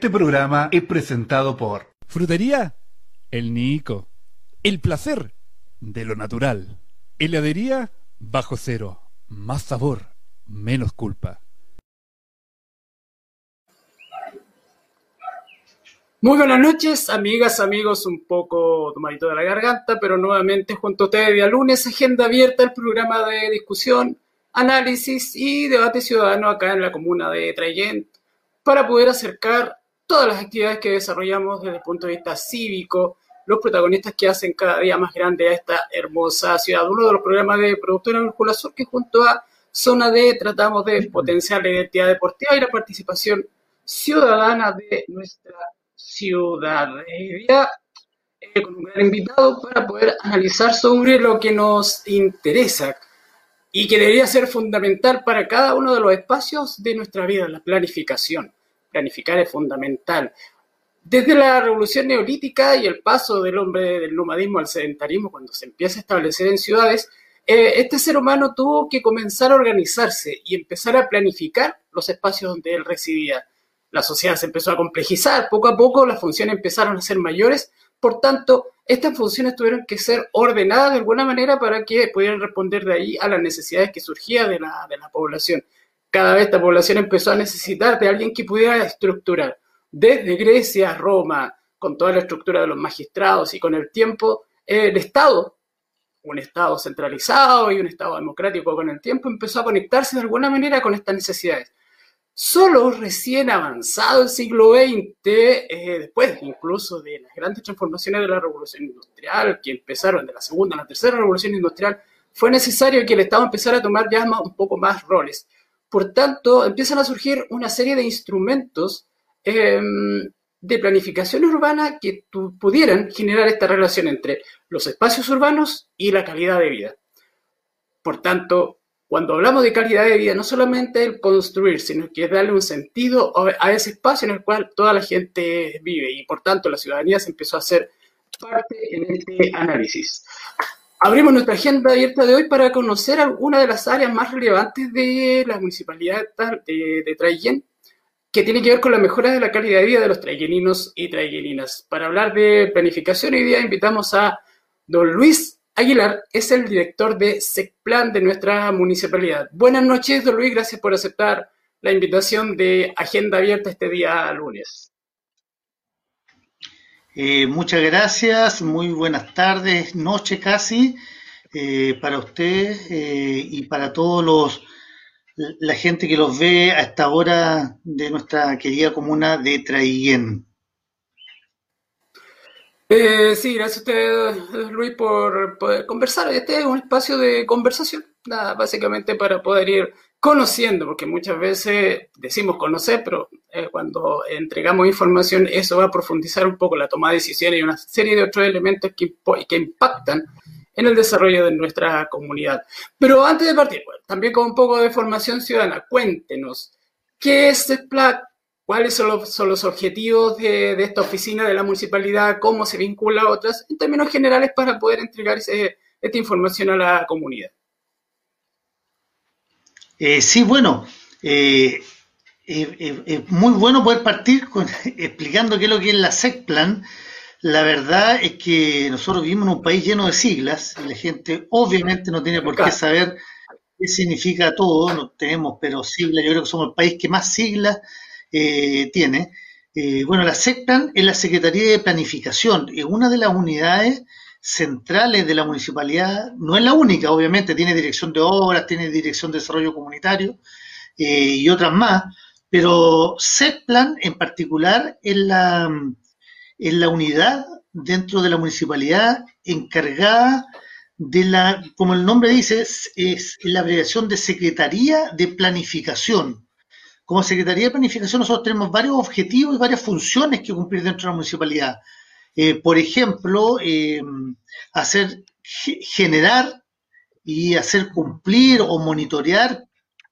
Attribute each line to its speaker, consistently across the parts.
Speaker 1: Este programa es presentado por
Speaker 2: Frutería El Nico. El placer de lo natural. Heladería Bajo Cero. Más sabor, menos culpa.
Speaker 3: Muy buenas noches, amigas, amigos, un poco tomadito de la garganta, pero nuevamente junto a ustedes día lunes, agenda abierta, el programa de discusión, análisis y debate ciudadano acá en la comuna de Trayen para poder acercar todas las actividades que desarrollamos desde el punto de vista cívico, los protagonistas que hacen cada día más grande a esta hermosa ciudad. Uno de los programas de Productora Brújula Sur que junto a Zona D tratamos de potenciar la identidad deportiva y la participación ciudadana de nuestra ciudad. Eh, con invitado para poder analizar sobre lo que nos interesa y que debería ser fundamental para cada uno de los espacios de nuestra vida, la planificación planificar es fundamental. Desde la revolución neolítica y el paso del hombre del nomadismo al sedentarismo, cuando se empieza a establecer en ciudades, eh, este ser humano tuvo que comenzar a organizarse y empezar a planificar los espacios donde él residía. La sociedad se empezó a complejizar, poco a poco las funciones empezaron a ser mayores, por tanto, estas funciones tuvieron que ser ordenadas de alguna manera para que pudieran responder de ahí a las necesidades que surgían de la, de la población cada vez esta población empezó a necesitar de alguien que pudiera estructurar, desde Grecia a Roma, con toda la estructura de los magistrados y con el tiempo, el Estado, un Estado centralizado y un Estado democrático con el tiempo, empezó a conectarse de alguna manera con estas necesidades. Solo recién avanzado el siglo XX, eh, después incluso de las grandes transformaciones de la revolución industrial, que empezaron de la segunda a la tercera revolución industrial, fue necesario que el Estado empezara a tomar ya un poco más roles. Por tanto, empiezan a surgir una serie de instrumentos em, de planificación urbana que pudieran generar esta relación entre los espacios urbanos y la calidad de vida. Por tanto, cuando hablamos de calidad de vida, no solamente el construir, sino que es darle un sentido a ese espacio en el cual toda la gente vive y por tanto la ciudadanía se empezó a hacer parte en este análisis. Abrimos nuestra agenda abierta de hoy para conocer algunas de las áreas más relevantes de la municipalidad de, de que tiene que ver con la mejora de la calidad de vida de los traigueninos y traigueninas. Para hablar de planificación hoy día invitamos a don Luis Aguilar, es el director de SECPLAN de nuestra municipalidad. Buenas noches, don Luis, gracias por aceptar la invitación de Agenda Abierta este día lunes.
Speaker 4: Eh, muchas gracias, muy buenas tardes, noche casi, eh, para usted eh, y para todos los la gente que los ve a esta hora de nuestra querida comuna de Traiguén.
Speaker 3: sí, gracias a usted, Luis, por poder conversar. Este es un espacio de conversación, nada, básicamente para poder ir conociendo, porque muchas veces decimos conocer, pero eh, cuando entregamos información eso va a profundizar un poco la toma de decisiones y una serie de otros elementos que, impactan en el desarrollo de nuestra comunidad. Pero antes de partir, también con un poco de formación ciudadana, cuéntenos, ¿qué es el PLAC? ¿Cuáles son los, objetivos de, esta oficina de la municipalidad? ¿Cómo se vincula a otras? En términos generales, para poder entregar esta información a la comunidad.
Speaker 4: Eh, sí, bueno, eh, eh, es muy bueno poder partir con, explicando qué es lo que es la SECPLAN. La verdad es que nosotros vivimos en un país lleno de siglas y la gente obviamente no tiene por qué saber qué significa todo, no tenemos pero siglas, yo creo que somos el país que más siglas tiene. bueno, la SECPLAN es la Secretaría de Planificación, es una de las unidades centrales de la municipalidad, no es la única, obviamente, tiene dirección de obras, tiene dirección de desarrollo comunitario eh, y otras más, pero SETPLAN en particular es la, la unidad dentro de la municipalidad encargada de la, como el nombre dice, es, es la abreviación de Secretaría de Planificación. Como Secretaría de Planificación nosotros tenemos varios objetivos y varias funciones que cumplir dentro de la municipalidad. Eh, por ejemplo, eh, hacer generar y hacer cumplir o monitorear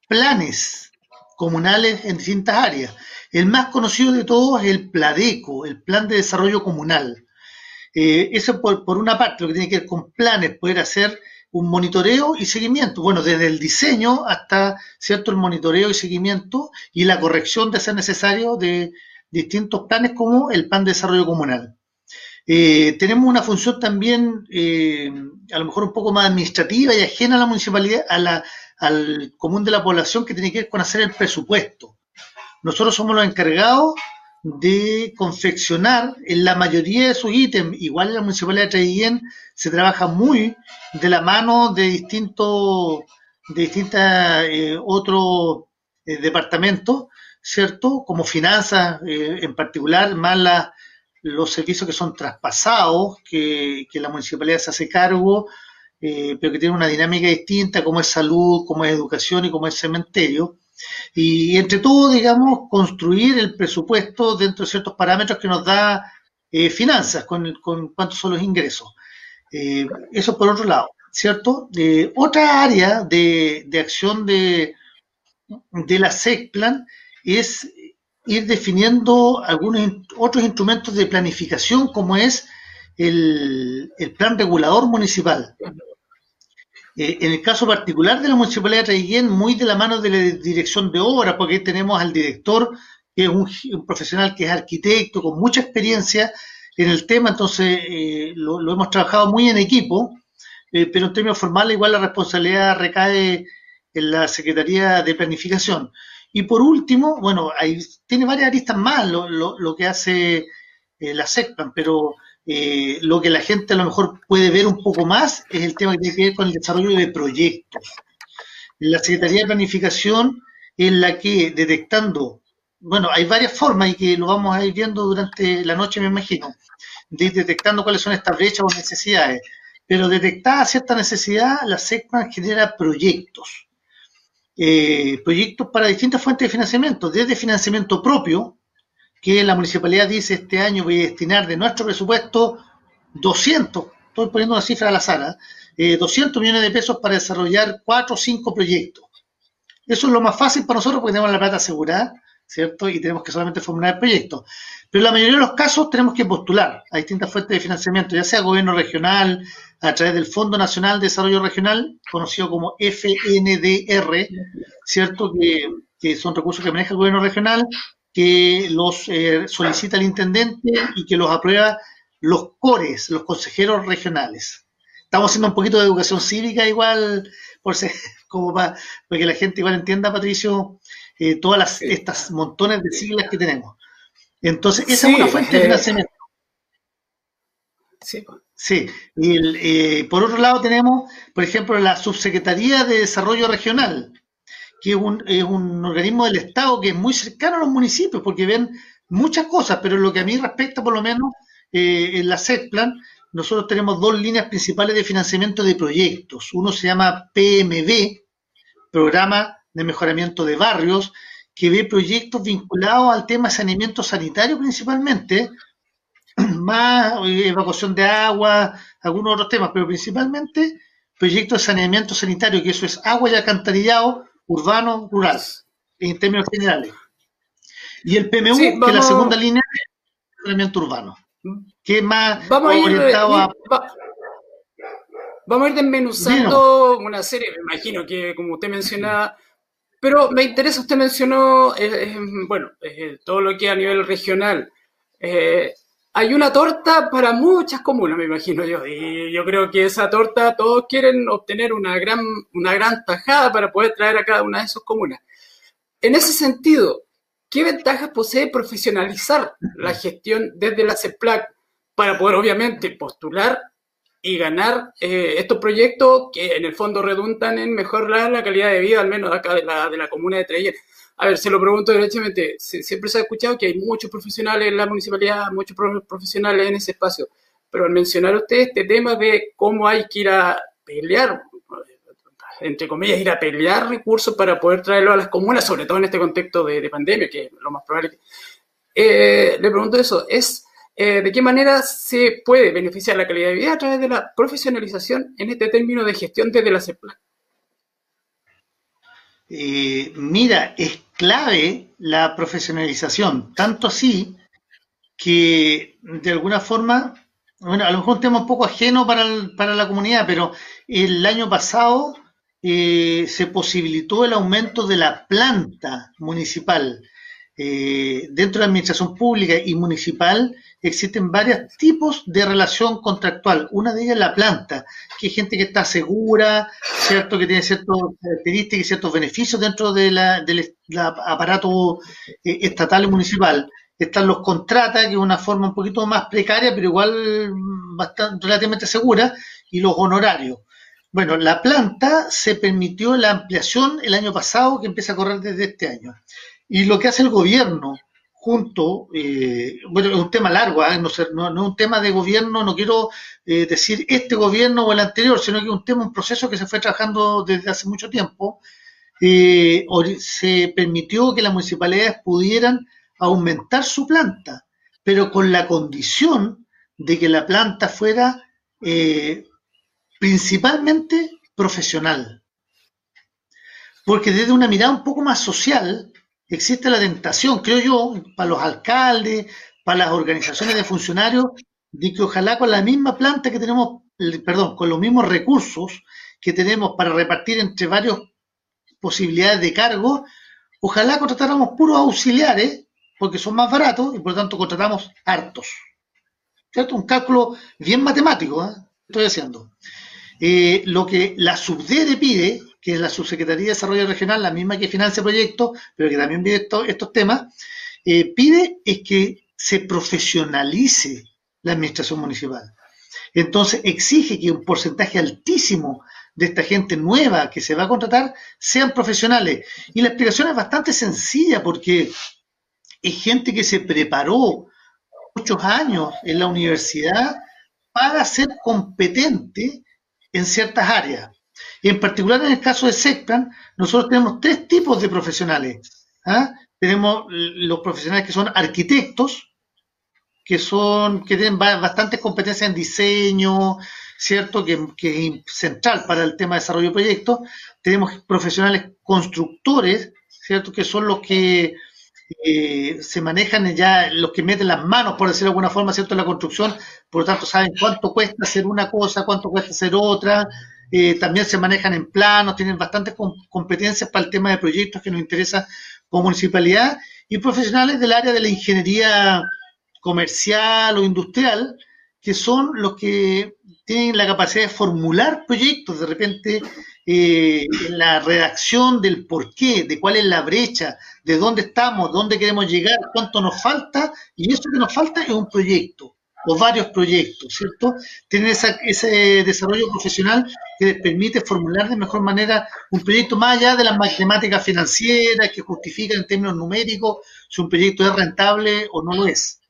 Speaker 4: planes comunales en distintas áreas. El más conocido de todos es el PLADECO, el Plan de Desarrollo Comunal. Eh, eso por, por, una parte, lo que tiene que ver con planes, poder hacer un monitoreo y seguimiento. Bueno, desde el diseño hasta, ¿cierto?, el monitoreo y seguimiento y la corrección de ser necesario de, distintos planes como el Plan de Desarrollo Comunal. Eh, tenemos una función también, eh, a lo mejor un poco más administrativa y ajena a la municipalidad, a la, al común de la población, que tiene que ver con hacer el presupuesto. Nosotros somos los encargados de confeccionar en la mayoría de sus ítems, igual en la municipalidad de Traiguén se trabaja muy de la mano de distintos, de distintos eh, otros departamentos, ¿cierto? Como finanzas en particular, más las los servicios que son traspasados, que, la municipalidad se hace cargo, eh, pero que tienen una dinámica distinta, como es salud, como es educación y como es cementerio. Y entre todo, digamos, construir el presupuesto dentro de ciertos parámetros que nos da eh, finanzas, con, con, cuántos son los ingresos. Eh, eso por otro lado, ¿cierto? otra área de, de acción de, de la SECPLAN es ir definiendo algunos otros instrumentos de planificación como es el, plan regulador municipal. Eh, en el caso particular de la Municipalidad de Traiguén, muy de la mano de la dirección de obra, porque tenemos al director, que es un, profesional que es arquitecto, con mucha experiencia en el tema, entonces eh, lo, hemos trabajado muy en equipo, eh, pero en términos formales igual la responsabilidad recae en la Secretaría de Planificación. Y por último, bueno, ahí tiene varias aristas más lo, lo, que hace eh, la SECPAN, pero eh, lo que la gente a lo mejor puede ver un poco más es el tema que tiene que ver con el desarrollo de proyectos. La Secretaría de Planificación en la que detectando, bueno, hay varias formas y que lo vamos a ir viendo durante la noche, me imagino, de ir detectando cuáles son estas brechas o necesidades. Pero detectada cierta necesidad, la SECPAN genera proyectos eh, proyectos para distintas fuentes de financiamiento, desde financiamiento propio, que la municipalidad dice este año voy a destinar de nuestro presupuesto 200, estoy poniendo una cifra a la sala, eh, 200 millones de pesos para desarrollar cuatro o cinco proyectos. Eso es lo más fácil para nosotros porque tenemos la plata asegurada, ¿cierto? Y tenemos que solamente formular el proyecto. Pero la mayoría de los casos tenemos que postular a distintas fuentes de financiamiento, ya sea gobierno regional, a través del Fondo Nacional de Desarrollo Regional, conocido como FNDR, ¿cierto? Que, son recursos que maneja el gobierno regional, que los eh, solicita el intendente y que los aprueba los CORES, los consejeros regionales. Estamos haciendo un poquito de educación cívica igual, por ser, como para, que la gente igual entienda, Patricio, eh, todas las, estas montones de siglas que tenemos. Entonces, esa es una fuente de financiamiento. Sí. Sí, y eh, por otro lado tenemos, por ejemplo, la Subsecretaría de Desarrollo Regional, que es un, es un organismo del Estado que es muy cercano a los municipios, porque ven muchas cosas, pero en lo que a mí respecta, por lo menos, eh, en la SECPLAN, nosotros tenemos dos líneas principales de financiamiento de proyectos. Uno se llama PMB, Programa de Mejoramiento de Barrios, que ve proyectos vinculados al tema saneamiento sanitario principalmente, más eh, evacuación de agua, algunos otros temas, pero principalmente proyectos de saneamiento sanitario, que eso es agua y alcantarillado urbano, rural, en términos generales. Y el PMU, que es la segunda línea de saneamiento urbano, que es más orientado a...
Speaker 3: vamos a ir desmenuzando una serie, me imagino que como usted mencionaba, pero me interesa, usted mencionó, eh, eh, bueno, todo lo que a nivel regional. Eh, hay una torta para muchas comunas, me imagino yo. Y yo creo que esa torta todos quieren obtener una gran, una gran tajada para poder traer a cada una de esas comunas. En ese sentido, ¿qué ventajas posee profesionalizar la gestión desde la CEPLAC para poder obviamente postular y ganar eh, estos proyectos que en el fondo redundan en mejorar la calidad de vida, al menos acá de la, de la comuna de Treyer? a ver, se lo pregunto directamente, siempre se ha escuchado que hay muchos profesionales en la municipalidad, muchos profesionales en ese espacio, pero al mencionar usted este tema de cómo hay que ir a pelear, entre comillas, ir a pelear recursos para poder traerlo a las comunas, sobre todo en este contexto de, pandemia, que es lo más probable. Eh, le pregunto eso, es eh, de qué manera se puede beneficiar la calidad de vida a través de la profesionalización en este término de gestión desde la CEPLA.
Speaker 4: Eh, mira, es clave la profesionalización, tanto así que de alguna forma, bueno, a lo mejor un tema un poco ajeno para, para la comunidad, pero el año pasado eh, se posibilitó el aumento de la planta municipal. eh, dentro de la administración pública y municipal existen varios tipos de relación contractual. Una de ellas es la planta, que hay gente que está segura, ¿cierto? Que tiene ciertas características y ciertos beneficios dentro de la, del aparato eh, estatal y municipal. Están los contratas, que es una forma un poquito más precaria, pero igual bastante, relativamente segura, y los honorarios. Bueno, la planta se permitió la ampliación el año pasado, que empieza a correr desde este año. Y lo que hace el gobierno junto, eh, bueno, es un tema largo, ¿eh? no, no, es un tema de gobierno, no quiero eh, decir este gobierno o el anterior, sino que es un tema, un proceso que se fue trabajando desde hace mucho tiempo. se permitió que las municipalidades pudieran aumentar su planta, pero con la condición de que la planta fuera principalmente profesional. Porque desde una mirada un poco más social, existe la tentación, creo yo, para los alcaldes, para las organizaciones de funcionarios, de que ojalá con la misma planta que tenemos, perdón, con los mismos recursos que tenemos para repartir entre varias posibilidades de cargo, ojalá contratáramos puros auxiliares, porque son más baratos y por lo tanto contratamos hartos. ¿Cierto? Un cálculo bien matemático, ¿eh? estoy haciendo. Eh, lo que la SUBDERE pide que es la Subsecretaría de Desarrollo Regional, la misma que financia proyectos, pero que también pide estos temas, eh, pide es que se profesionalice la administración municipal. Entonces exige que un porcentaje altísimo de esta gente nueva que se va a contratar sean profesionales. Y la explicación es bastante sencilla porque es gente que se preparó muchos años en la universidad para ser competente en ciertas áreas. Y en particular en el caso de SECPLAN, nosotros tenemos tres tipos de profesionales. ¿ah? Tenemos los profesionales que son arquitectos, que son que tienen bastantes competencias en diseño, ¿cierto? Que, es central para el tema de desarrollo de proyectos. Tenemos profesionales constructores, ¿cierto? Que son los que eh, se manejan ya, los que meten las manos, por decirlo de alguna forma, ¿cierto? En la construcción, por lo tanto saben cuánto cuesta hacer una cosa, cuánto cuesta hacer otra, eh, también se manejan en planos, tienen bastantes competencias para el tema de proyectos que nos interesa como municipalidad y profesionales del área de la ingeniería comercial o industrial, que son los que tienen la capacidad de formular proyectos, de repente eh, la redacción del por qué, de cuál es la brecha, de dónde estamos, dónde queremos llegar, cuánto nos falta, y eso que nos falta es un proyecto o varios proyectos, ¿cierto? Tienen ese desarrollo profesional que les permite formular de mejor manera un proyecto más allá de las matemáticas financieras que justifican en términos numéricos si un proyecto es rentable o no lo es.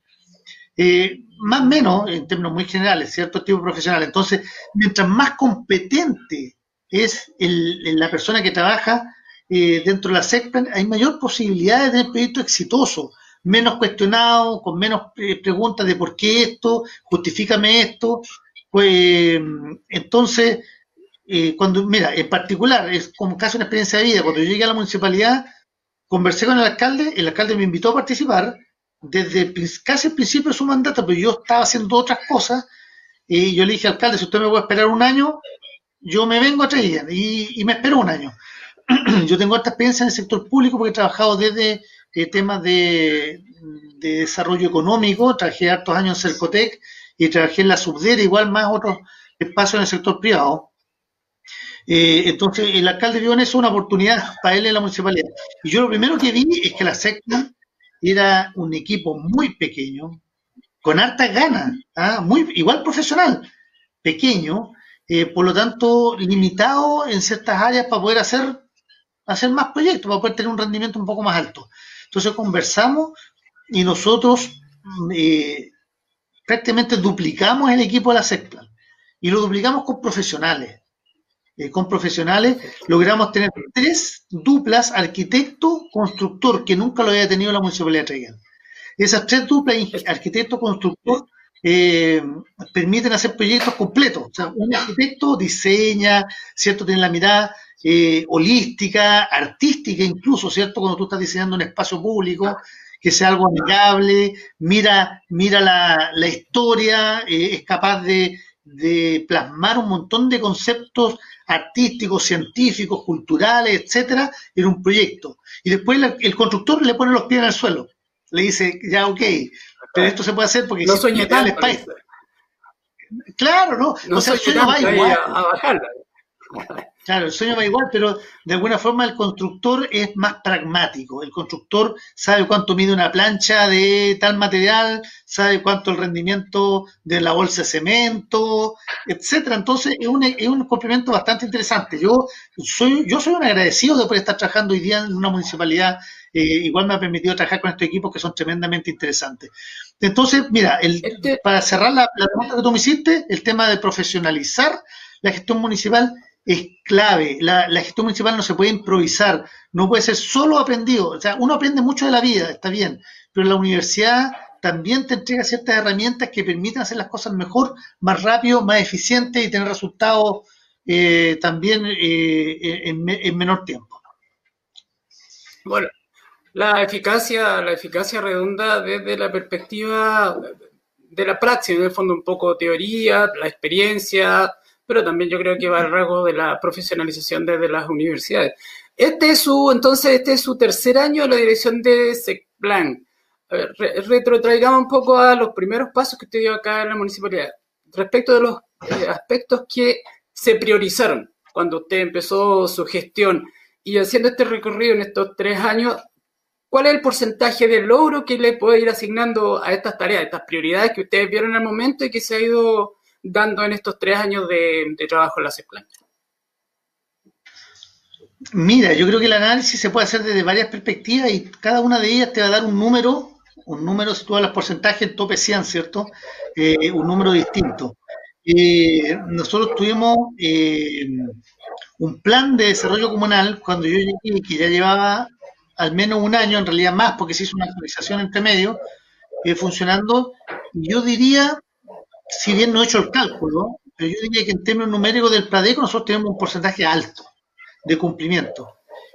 Speaker 4: Eh, más o menos, en términos muy generales, cierto tipo profesional. Entonces, mientras más competente es la persona que trabaja eh, dentro de la secta, hay mayor posibilidad de tener proyectos exitosos menos cuestionado, con menos eh, preguntas de por qué esto, justifícame esto. Pues entonces, eh, cuando, mira, en particular, es como casi una experiencia de vida, cuando yo llegué a la municipalidad, conversé con el alcalde, el alcalde me invitó a participar desde casi el principio de su mandato, pero yo estaba haciendo otras cosas, y yo le dije, alcalde, si usted me puede esperar un año, yo me vengo a traer, y, y me espero un año. yo tengo esta experiencia en el sector público porque he trabajado desde eh, temas de, desarrollo económico, trabajé hartos años en Cercotec y trabajé en la Subdera, igual más otros espacios en el sector privado. Eh, entonces, el alcalde vio en eso una oportunidad para él en la municipalidad. Y yo lo primero que vi es que la secta era un equipo muy pequeño, con hartas ganas, ¿ah? muy igual profesional, pequeño, eh, por lo tanto limitado en ciertas áreas para poder hacer, hacer más proyectos, para poder tener un rendimiento un poco más alto. Entonces conversamos y nosotros eh, prácticamente duplicamos el equipo de la SECPLAN y lo duplicamos con profesionales. Eh, con profesionales logramos tener tres duplas arquitecto-constructor que nunca lo había tenido la Municipalidad de Traigan. Esas tres duplas arquitecto-constructor eh, permiten hacer proyectos completos. O sea, un arquitecto diseña, ¿cierto? Tiene la mirada eh, holística, artística incluso, ¿cierto? Cuando tú estás diseñando un espacio público, que sea algo amigable, mira, mira la, historia, eh, es capaz de, de plasmar un montón de conceptos artísticos, científicos, culturales, etcétera, en un proyecto. Y después el constructor le pone los pies en el suelo. Le dice, ya, ok, pero esto se puede hacer porque
Speaker 3: no sueñe tal
Speaker 4: Claro, ¿no? o sea, el sueño va igual. Claro, el sueño va igual, pero de alguna forma el constructor es más pragmático. El constructor sabe cuánto mide una plancha de tal material, sabe cuánto el rendimiento de la bolsa de cemento, etcétera. Entonces es un, es un complemento bastante interesante. Yo soy, yo soy un agradecido de poder estar trabajando hoy día en una municipalidad. Eh, igual me ha permitido trabajar con estos equipos que son tremendamente interesantes. Entonces, mira, el, este para cerrar la, la pregunta que tú me hiciste, el tema de profesionalizar la gestión municipal es clave. La, gestión municipal no se puede improvisar, no puede ser solo aprendido. O sea, uno aprende mucho de la vida, está bien, pero la universidad también te entrega ciertas herramientas que permiten hacer las cosas mejor, más rápido, más eficiente y tener resultados eh, también eh, en, en, menor tiempo.
Speaker 3: Bueno, la eficacia, la eficacia redunda desde la perspectiva de la praxis, en el fondo un poco teoría, la experiencia, pero también yo creo que va al rasgo de la profesionalización desde las universidades. Este es su, entonces, este es su tercer año en la dirección de SECPLAN. A ver, retrotraigamos un poco a los primeros pasos que usted dio acá en la municipalidad, respecto de los eh, aspectos que se priorizaron cuando usted empezó su gestión y haciendo este recorrido en estos tres años, ¿cuál es el porcentaje de logro que le puede ir asignando a estas tareas, a estas prioridades que ustedes vieron el momento y que se ha ido dando en estos tres años de, trabajo en la CEPLAN?
Speaker 4: Mira, yo creo que el análisis se puede hacer desde varias perspectivas y cada una de ellas te va a dar un número, un número, si tú los porcentajes, tope 100, ¿cierto? Eh, un número distinto. Eh, nosotros tuvimos eh, un plan de desarrollo comunal cuando yo llegué, que ya llevaba al menos un año, en realidad más, porque se hizo una actualización entre medio, funcionando, yo diría si bien no he hecho el cálculo, pero yo diría que en términos numéricos del Pradeco nosotros tenemos un porcentaje alto de cumplimiento.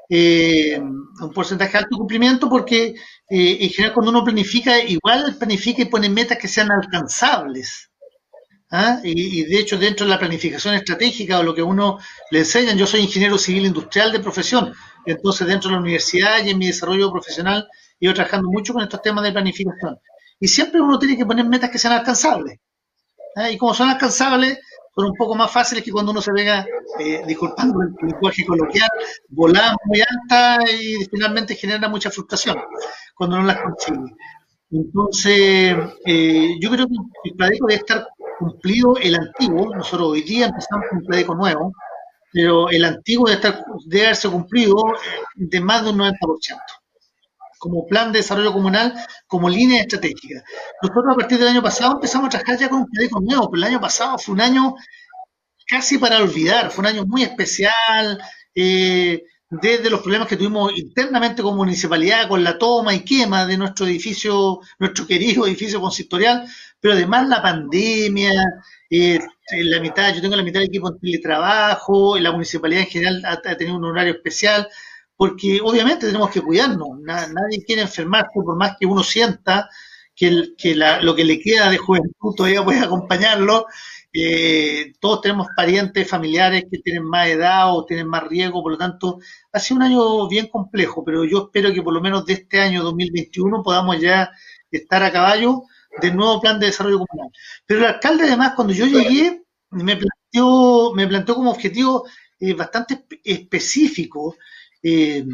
Speaker 4: Eh, un porcentaje alto de cumplimiento porque eh, en general cuando uno planifica, igual planifica y pone metas que sean alcanzables. ¿ah? Y, de hecho dentro de la planificación estratégica o lo que uno le enseñan, yo soy ingeniero civil industrial de profesión, entonces dentro de la universidad y en mi desarrollo profesional he ido trabajando mucho con estos temas de planificación. Y siempre uno tiene que poner metas que sean alcanzables. ¿Ah? Y como son alcanzables, son un poco más fáciles que cuando uno se venga, eh, disculpando el lenguaje coloquial, volada muy alta y finalmente genera mucha frustración cuando no las consigue. Entonces, eh, yo creo que el Pladeco debe estar cumplido el antiguo. Nosotros hoy día empezamos con un Pladeco nuevo, pero el antiguo debe, estar, debe haberse cumplido de más de un 90% como plan de desarrollo comunal, como línea estratégica. Nosotros a partir del año pasado empezamos a trabajar ya con un proyecto nuevo, pero el año pasado fue un año casi para olvidar, fue un año muy especial, eh, desde los problemas que tuvimos internamente como municipalidad con la toma y quema de nuestro edificio, nuestro querido edificio consistorial, pero además la pandemia, eh, la mitad, yo tengo la mitad del equipo en teletrabajo, la municipalidad en general ha tenido un horario especial, porque obviamente tenemos que cuidarnos. nadie quiere enfermarse por más que uno sienta que, que lo que le queda de juventud todavía puede acompañarlo. Eh, todos tenemos parientes, familiares que tienen más edad o tienen más riesgo, por lo tanto, ha sido un año bien complejo, pero yo espero que por lo menos de este año 2021 podamos ya estar a caballo del nuevo plan de desarrollo comunal. Pero el alcalde, además, cuando yo llegué, me planteó, me planteó como objetivo eh, bastante específico eh,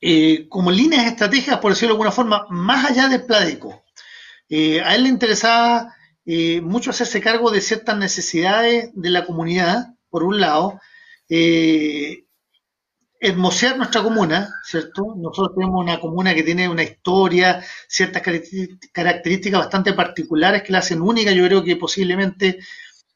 Speaker 4: eh, como líneas estratégicas, por decirlo de alguna forma, más allá del Pladeco. Eh, a él le interesaba mucho hacerse cargo de ciertas necesidades de la comunidad, por un lado, hermosear nuestra comuna, ¿cierto? Nosotros tenemos una comuna que tiene una historia, ciertas características bastante particulares que la hacen única, yo creo que posiblemente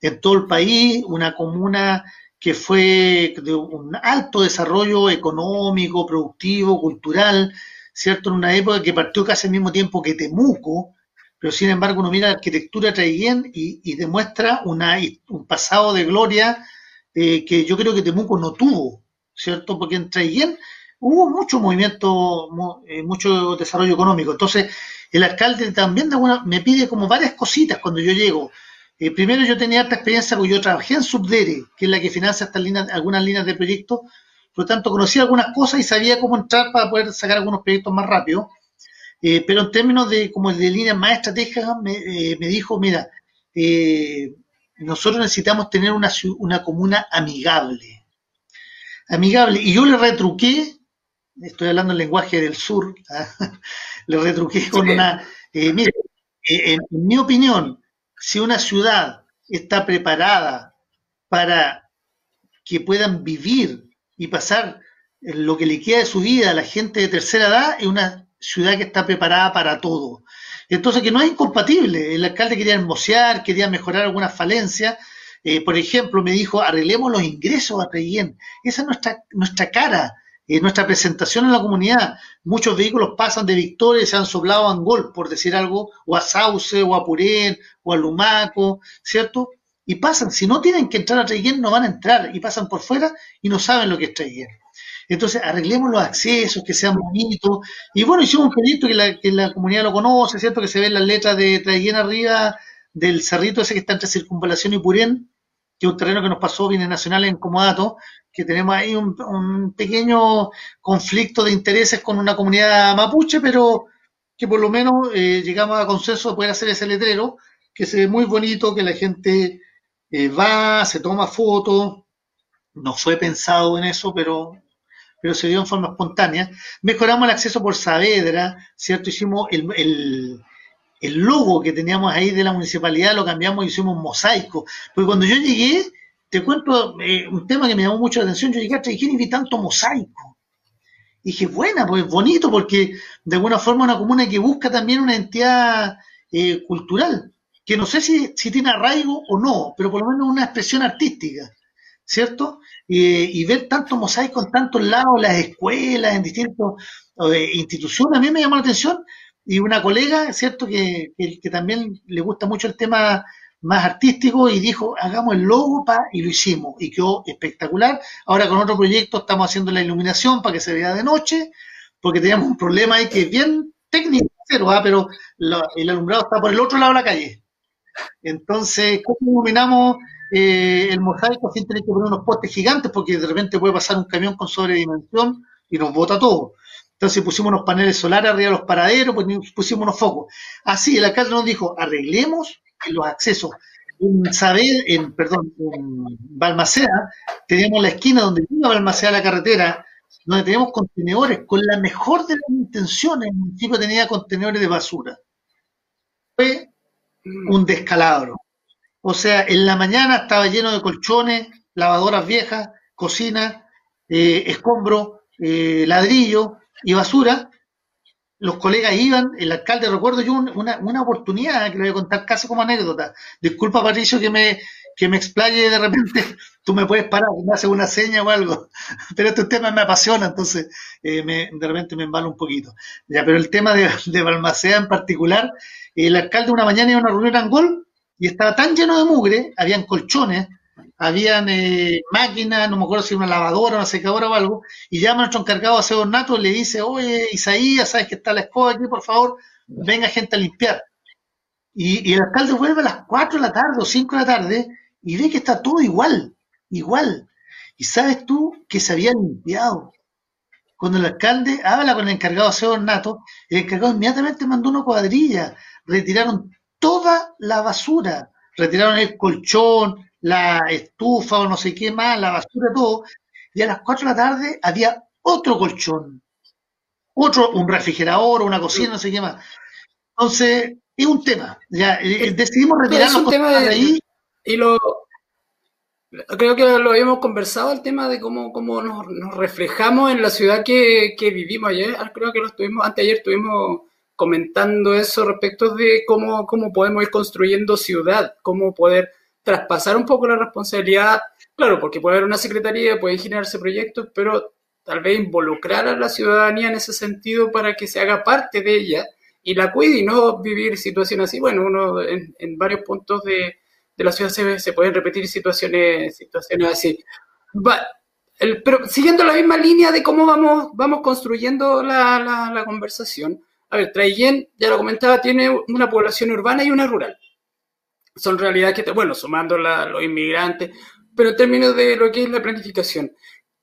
Speaker 4: en todo el país, una comuna que fue de un alto desarrollo económico, productivo, cultural, ¿cierto? En una época que partió casi al mismo tiempo que Temuco, pero sin embargo uno mira la arquitectura Traiguén y, y demuestra una, un pasado de gloria eh, que yo creo que Temuco no tuvo, ¿cierto? Porque en Traiguén hubo mucho movimiento, eh, mucho desarrollo económico. Entonces, el alcalde también de alguna, me pide como varias cositas cuando yo llego. Eh, primero yo tenía esta experiencia porque yo trabajé en Subdere, que es la que financia estas líneas, algunas líneas de proyectos, por lo tanto conocía algunas cosas y sabía cómo entrar para poder sacar algunos proyectos más rápido. Eh, pero en términos de como de líneas más estratégicas me, eh, me dijo, mira, nosotros necesitamos tener una, una comuna amigable. Amigable. Y yo le retruqué, estoy hablando en lenguaje del sur, ¿ah? le retruqué con una... mira, en mi opinión, si una ciudad está preparada para que puedan vivir y pasar lo que le queda de su vida a la gente de tercera edad, es una ciudad que está preparada para todo. Entonces, que no es incompatible. El alcalde quería hermosear, quería mejorar algunas falencias. Eh, por ejemplo, me dijo, arreglemos los ingresos a Reyén. Esa es nuestra cara en nuestra presentación en la comunidad, muchos vehículos pasan de Victoria y se han soplado a Angol, por decir algo, o a Sauce, o a Purén, o a Lumaco, ¿cierto? Y pasan, si no tienen que entrar a Traiguén, no van a entrar, y pasan por fuera y no saben lo que es Traiguén. Entonces, arreglemos los accesos, que sean bonitos. Y bueno, hicimos un proyecto que la, que la comunidad lo conoce, ¿cierto? Que se ven las letras de Traiguén arriba del cerrito ese que está entre Circunvalación y Purén, que es un terreno que nos pasó Bienes Nacionales en Comodato, que tenemos ahí un, pequeño conflicto de intereses con una comunidad mapuche, pero que por lo menos eh, llegamos a consenso de poder hacer ese letrero, que se ve muy bonito, que la gente eh, va, se toma fotos, no fue pensado en eso, pero, pero se dio en forma espontánea. Mejoramos el acceso por Saavedra, ¿cierto? Hicimos el, el, el logo que teníamos ahí de la municipalidad, lo cambiamos y hicimos un mosaico. Porque cuando yo llegué, te cuento eh, un tema que me llamó mucho la atención. Yo llegué a Traiguén y vi tanto mosaico. Y dije, buena, pues bonito, porque de alguna forma una comuna que busca también una entidad eh, cultural, que no sé si, tiene arraigo o no, pero por lo menos una expresión artística, ¿cierto? y ver tanto mosaico en tantos lados, las escuelas, en distintas eh, instituciones, a mí me llamó la atención. Y una colega, ¿cierto? Que, que, que también le gusta mucho el tema más artístico y dijo, hagamos el logo pa, y lo hicimos y quedó espectacular. Ahora con otro proyecto estamos haciendo la iluminación para que se vea de noche, porque teníamos un problema ahí que es bien técnico, ¿ah? pero el alumbrado está por el otro lado de la calle. Entonces, ¿cómo iluminamos eh, el mosaico sin tener que poner unos postes gigantes? Porque de repente puede pasar un camión con sobredimensión y nos bota todo. Entonces pusimos unos paneles solares arriba de los paraderos, pues pusimos unos focos. Así, el alcalde nos dijo, arreglemos los accesos. En Saber, en, perdón, en Balmaceda, teníamos la esquina donde iba Balmaceda la carretera, donde teníamos contenedores, con la mejor de las intenciones, el municipio tenía contenedores de basura. Fue un descalabro. O sea, en la mañana estaba lleno de colchones, lavadoras viejas, cocina, eh, escombro, eh, ladrillo y basura, los colegas iban, el alcalde, recuerdo yo una, una oportunidad que le voy a contar casi como anécdota. Disculpa, Patricio, que me, que me explaye de repente, tú me puedes parar, me haces una seña o algo, pero este tema me apasiona, entonces eh, me, de repente me embalo un poquito. Ya, pero el tema de, de Balmacea en particular, el alcalde una mañana iba a una reunión en Angol y estaba tan lleno de mugre, habían colchones, habían eh, máquinas, no me acuerdo si una lavadora, una secadora o algo, y llama a nuestro encargado de aseo nato y le dice, oye, Isaías, ¿sabes que está la escoba aquí? Por favor, venga gente a limpiar. Y, el alcalde vuelve a las 4 de la tarde o 5 de la tarde y ve que está todo igual, igual. Y sabes tú que se había limpiado. Cuando el alcalde habla con el encargado de aseo nato, el encargado inmediatamente mandó una cuadrilla, retiraron toda la basura, retiraron el colchón, la estufa o no sé qué más, la basura, todo, y a las 4 de la tarde había otro colchón, otro, un refrigerador, una cocina, no sé qué más. Entonces, es un tema. Ya, eh, decidimos retirar los
Speaker 3: de, ahí. Y lo, creo que lo habíamos conversado, el tema de cómo, cómo nos, reflejamos en la ciudad que, que, vivimos ayer. Creo que lo estuvimos, anteayer estuvimos comentando eso respecto de cómo, cómo podemos ir construyendo ciudad, cómo poder traspasar un poco la responsabilidad, claro, porque puede haber una secretaría, pueden generarse proyectos, pero tal vez involucrar a la ciudadanía en ese sentido para que se haga parte de ella y la cuide y no vivir situaciones así. Bueno, uno en, varios puntos de, la ciudad se, se, pueden repetir situaciones, situaciones así. pero siguiendo la misma línea de cómo vamos, vamos construyendo la, la, la conversación, a ver, Traillén, ya lo comentaba, tiene una población urbana y una rural. Son realidades que, bueno, sumando los inmigrantes, pero en términos de lo que es la planificación,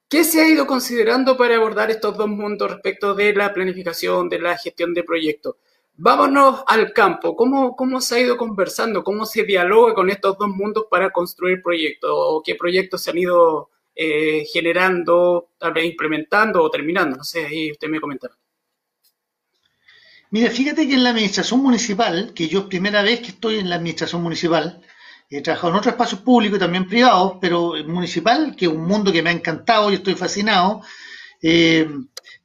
Speaker 3: ¿qué se ha ido considerando para abordar estos dos mundos respecto de la planificación, de la gestión de proyectos? Vámonos al campo. ¿Cómo, ¿Cómo se ha ido conversando? ¿Cómo se dialoga con estos dos mundos para construir proyectos? ¿O qué proyectos se han ido eh, generando, tal vez implementando o terminando? No sé, ahí usted me comentará.
Speaker 4: Mira, fíjate que en la administración municipal, que yo primera vez que estoy en la administración municipal, he trabajado en otros espacios públicos y también privados, pero el municipal, que es un mundo que me ha encantado y estoy fascinado, eh,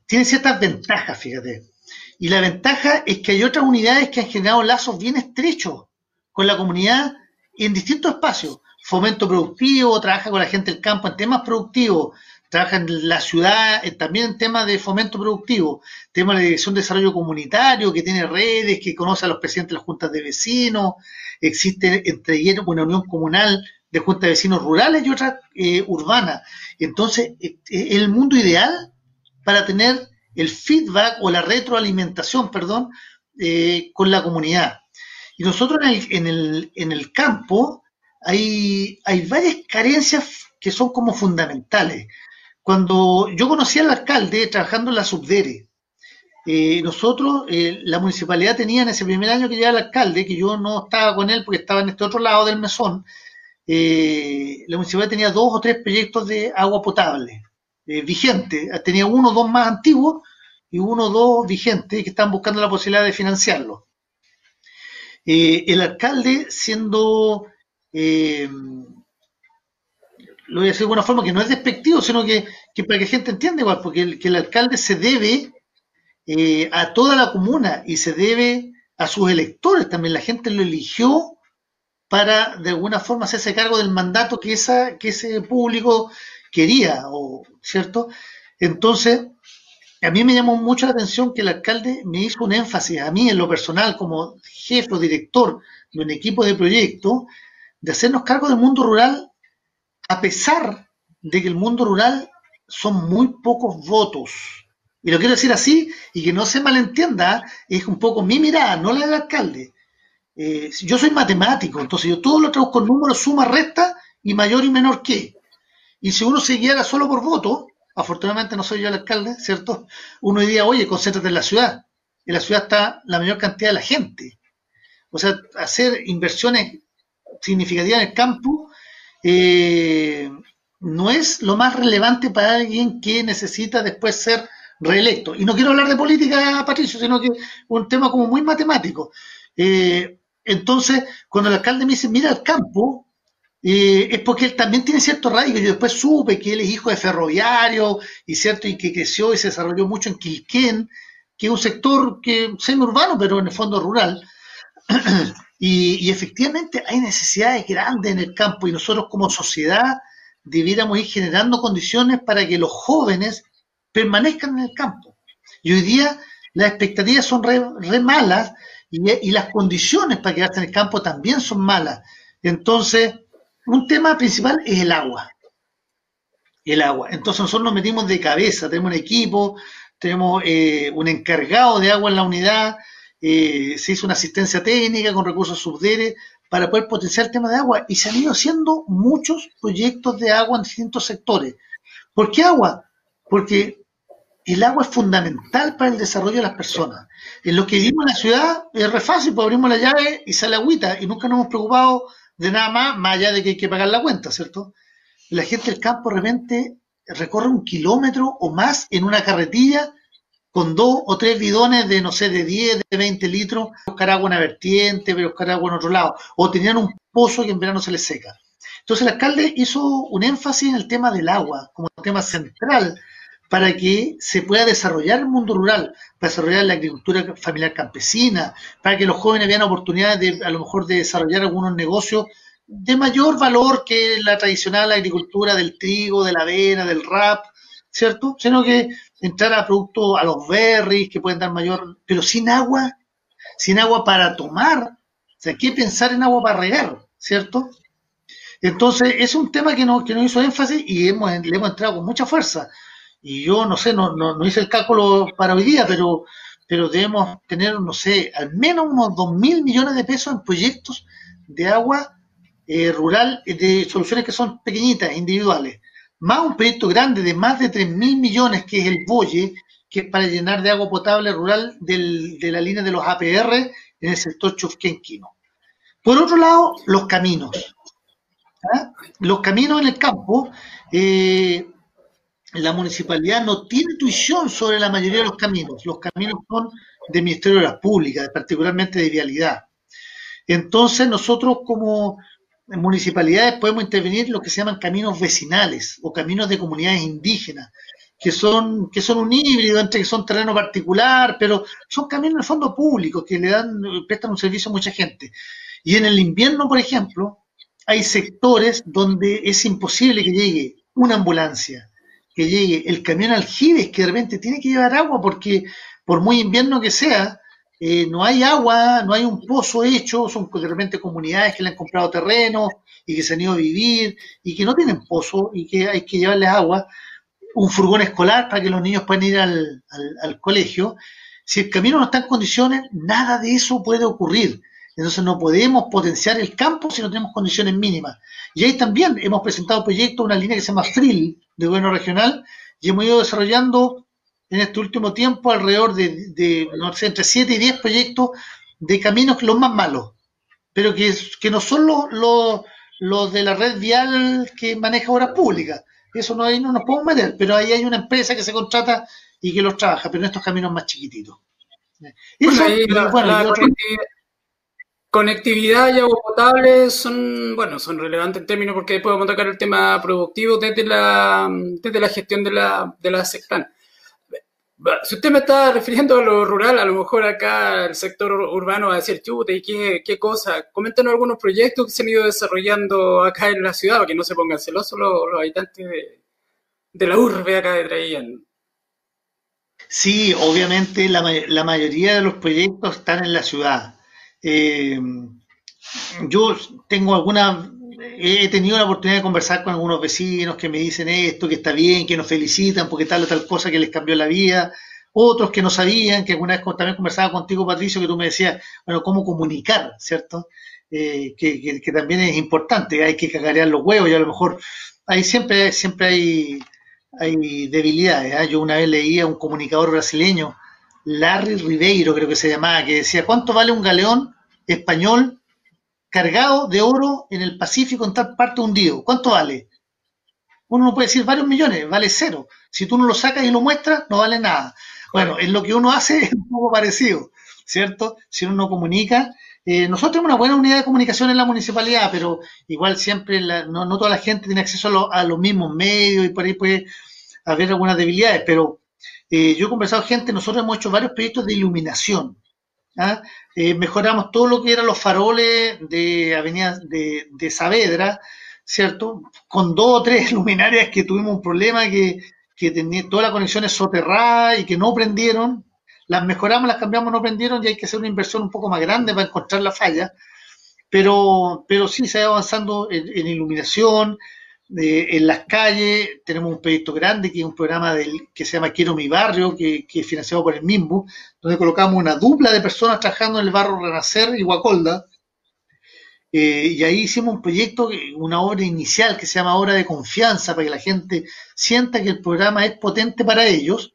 Speaker 4: tiene ciertas ventajas, fíjate. Y la ventaja es que hay otras unidades que han generado lazos bien estrechos con la comunidad en distintos espacios. Fomento productivo, trabaja con la gente del campo en temas productivos, trabaja en la ciudad también en temas de fomento productivo, tema de la Dirección de Desarrollo Comunitario, que tiene redes, que conoce a los presidentes de las juntas de vecinos, existe entre ellos una unión comunal de juntas de vecinos rurales y otras eh, urbanas. Entonces, eh, es el mundo ideal para tener el feedback o la retroalimentación, perdón, eh, con la comunidad. Y nosotros en el, en el, en el campo hay, hay varias carencias que son como fundamentales. Cuando yo conocí al alcalde trabajando en la Subdere, eh, nosotros, eh, la municipalidad tenía en ese primer año que llegaba el alcalde, que yo no estaba con él porque estaba en este otro lado del mesón, la municipalidad tenía dos o tres proyectos de agua potable vigentes. Tenía uno o dos más antiguos y uno o dos vigentes que están buscando la posibilidad de financiarlo. Eh, el alcalde siendo, eh, lo voy a decir de alguna forma, que no es despectivo, sino que, para que la gente entienda igual, porque el, que el alcalde se debe eh, a toda la comuna y se debe a sus electores también. La gente lo eligió para de alguna forma hacerse cargo del mandato que, esa, que ese público quería, o, ¿cierto? Entonces, a mí me llamó mucho la atención que el alcalde me hizo un énfasis, a mí en lo personal, como jefe o director de un equipo de proyecto, de hacernos cargo del mundo rural, a pesar de que el mundo rural son muy pocos votos. Y lo quiero decir así, y que no se malentienda, es un poco mi mirada, no la del alcalde. Eh, yo soy matemático, entonces yo todo lo traigo con números, suma, resta y mayor y menor que. Y si uno se guiara solo por voto, afortunadamente no soy yo el alcalde, ¿cierto? Uno diría, oye, concéntrate en la ciudad. En la ciudad está la mayor cantidad de la gente. O sea, hacer inversiones significativas en el campo eh, no es lo más relevante para alguien que necesita después ser reelecto. Y no quiero hablar de política, Patricio, sino que un tema como muy matemático. Eh, entonces, cuando el alcalde me dice, mira el campo, eh, es porque él también tiene cierto radio. Yo después supe que él es hijo de ferroviario y cierto y que creció y se desarrolló mucho en Quilquén, que es un sector que semi-urbano, pero en el fondo rural. y, efectivamente hay necesidades grandes en el campo y nosotros como sociedad debiéramos ir generando condiciones para que los jóvenes permanezcan en el campo. Y hoy día las expectativas son re, malas y, y, las condiciones para quedarse en el campo también son malas. Entonces, un tema principal es el agua. El agua. Entonces nosotros nos metimos de cabeza, tenemos un equipo, tenemos eh, un encargado de agua en la unidad, eh, se hizo una asistencia técnica con recursos subdere para poder potenciar el tema de agua y se han ido haciendo muchos proyectos de agua en distintos sectores. ¿Por qué agua? Porque el agua es fundamental para el desarrollo de las personas. En lo que vivimos en la ciudad es re fácil, pues abrimos la llave y sale agüita y nunca nos hemos preocupado de nada más, más allá de que hay que pagar la cuenta, ¿cierto? La gente del campo de repente recorre un kilómetro o más en una carretilla con dos o tres bidones de, no sé, de 10, de 20 litros, buscar agua en la vertiente, buscar agua en otro lado, o tenían un pozo que en verano se les seca. Entonces el alcalde hizo un énfasis en el tema del agua como tema central para que se pueda desarrollar el mundo rural, para desarrollar la agricultura familiar campesina, para que los jóvenes vean oportunidades de, a lo mejor, de desarrollar algunos negocios de mayor valor que la tradicional agricultura del trigo, de la avena, del rap, ¿cierto? Sino que entrar a productos, a los berries, que pueden dar mayor, pero sin agua, sin agua para tomar, o sea, hay que pensar en agua para regar, ¿cierto? Entonces, es un tema que nos, que nos hizo énfasis y hemos, le hemos entrado con mucha fuerza. Y yo no sé, no, no, hice el cálculo para hoy día, pero, pero debemos tener, no sé, al menos unos dos mil millones de pesos en proyectos de agua eh, rural de soluciones que son pequeñitas, individuales, más un proyecto grande de más de 3 mil millones que es el Boye, que es para llenar de agua potable rural del, de la línea de los APR en el sector chufquenquino. Por otro lado, los caminos. ¿Ah? Los caminos en el campo, eh, la municipalidad no tiene tuición sobre la mayoría de los caminos. Los caminos son del Ministerio de las Públicas, particularmente de vialidad. Entonces, nosotros como municipalidades podemos intervenir en lo que se llaman caminos vecinales o caminos de comunidades indígenas, que son, que son un híbrido entre que son terreno particular, pero son caminos en el fondo públicos que le dan, prestan un servicio a mucha gente. Y en el invierno, por ejemplo, hay sectores donde es imposible que llegue una ambulancia, que llegue el camión aljibes que de repente tiene que llevar agua porque por muy invierno que sea, eh, no hay agua, no hay un pozo hecho, son de repente comunidades que le han comprado terreno y que se han ido a vivir y que no tienen pozo y que hay que llevarles agua, un furgón escolar para que los niños puedan ir al, al colegio. Si el camino no está en condiciones, nada de eso puede ocurrir. Entonces no podemos potenciar el campo si no tenemos condiciones mínimas. Y ahí también hemos presentado proyectos, una línea que se llama FRIL de gobierno regional, y hemos ido desarrollando en este último tiempo alrededor de, no sé, entre 7 y 10 proyectos de caminos los más malos, pero que, que no son los, los, de la red vial que maneja obras públicas. Eso no, ahí no nos podemos meter, pero ahí hay una empresa que se contrata y que los trabaja, pero en estos caminos más chiquititos.
Speaker 3: bueno, Conectividad y agua potable son, bueno, son relevantes en términos porque podemos tocar el tema productivo desde la, desde la gestión de la, de la SECTAN. Si usted me está refiriendo a lo rural, a lo mejor acá el sector urbano va a decir, chute, ¿y qué, qué cosa? Coméntanos algunos proyectos que se han ido desarrollando acá en la ciudad, para que no se pongan celosos los, habitantes de, la urbe acá de Traían.
Speaker 4: Sí, obviamente la, la mayoría de los proyectos están en la ciudad eh, yo tengo alguna, he tenido la oportunidad de conversar con algunos vecinos que me dicen esto, que está bien, que nos felicitan porque tal o tal cosa que les cambió la vida, otros que no sabían, que alguna vez también conversaba contigo, Patricio, que tú me decías, bueno, cómo comunicar, ¿cierto? Eh, que, también es importante, hay que cagarear los huevos y a lo mejor ahí siempre, siempre hay, hay debilidades. ¿eh? Yo una vez leía a un comunicador brasileño Larry Ribeiro, creo que se llamaba, que decía, ¿cuánto vale un galeón español cargado de oro en el Pacífico en tal parte hundido? ¿Cuánto vale? Uno no puede decir varios millones, vale cero. Si tú no lo sacas y lo muestras, no vale nada. Bueno, en lo que uno hace es un poco parecido, ¿cierto? Si uno no comunica. Eh, nosotros tenemos una buena unidad de comunicación en la municipalidad, pero igual siempre no, toda la gente tiene acceso a, a los mismos medios y por ahí puede haber algunas debilidades, pero eh, yo he conversado con gente, nosotros hemos hecho varios proyectos de iluminación. ¿Ah? Eh, mejoramos todo lo que eran los faroles de Avenida de, Saavedra, ¿cierto? Con dos o tres luminarias que tuvimos un problema que, que tenía todas las conexiones soterradas y que no prendieron. Las mejoramos, las cambiamos, no prendieron y hay que hacer una inversión un poco más grande para encontrar la falla. Pero, pero sí se ha avanzando en iluminación, en las calles tenemos un proyecto grande que es un programa del, que se llama Quiero mi barrio, que, es financiado por el MIMBU, donde colocamos una dupla de personas trabajando en el barrio Renacer y Guacolda. Eh, y ahí hicimos un proyecto, una obra inicial que se llama Obra de Confianza, para que la gente sienta que el programa es potente para ellos.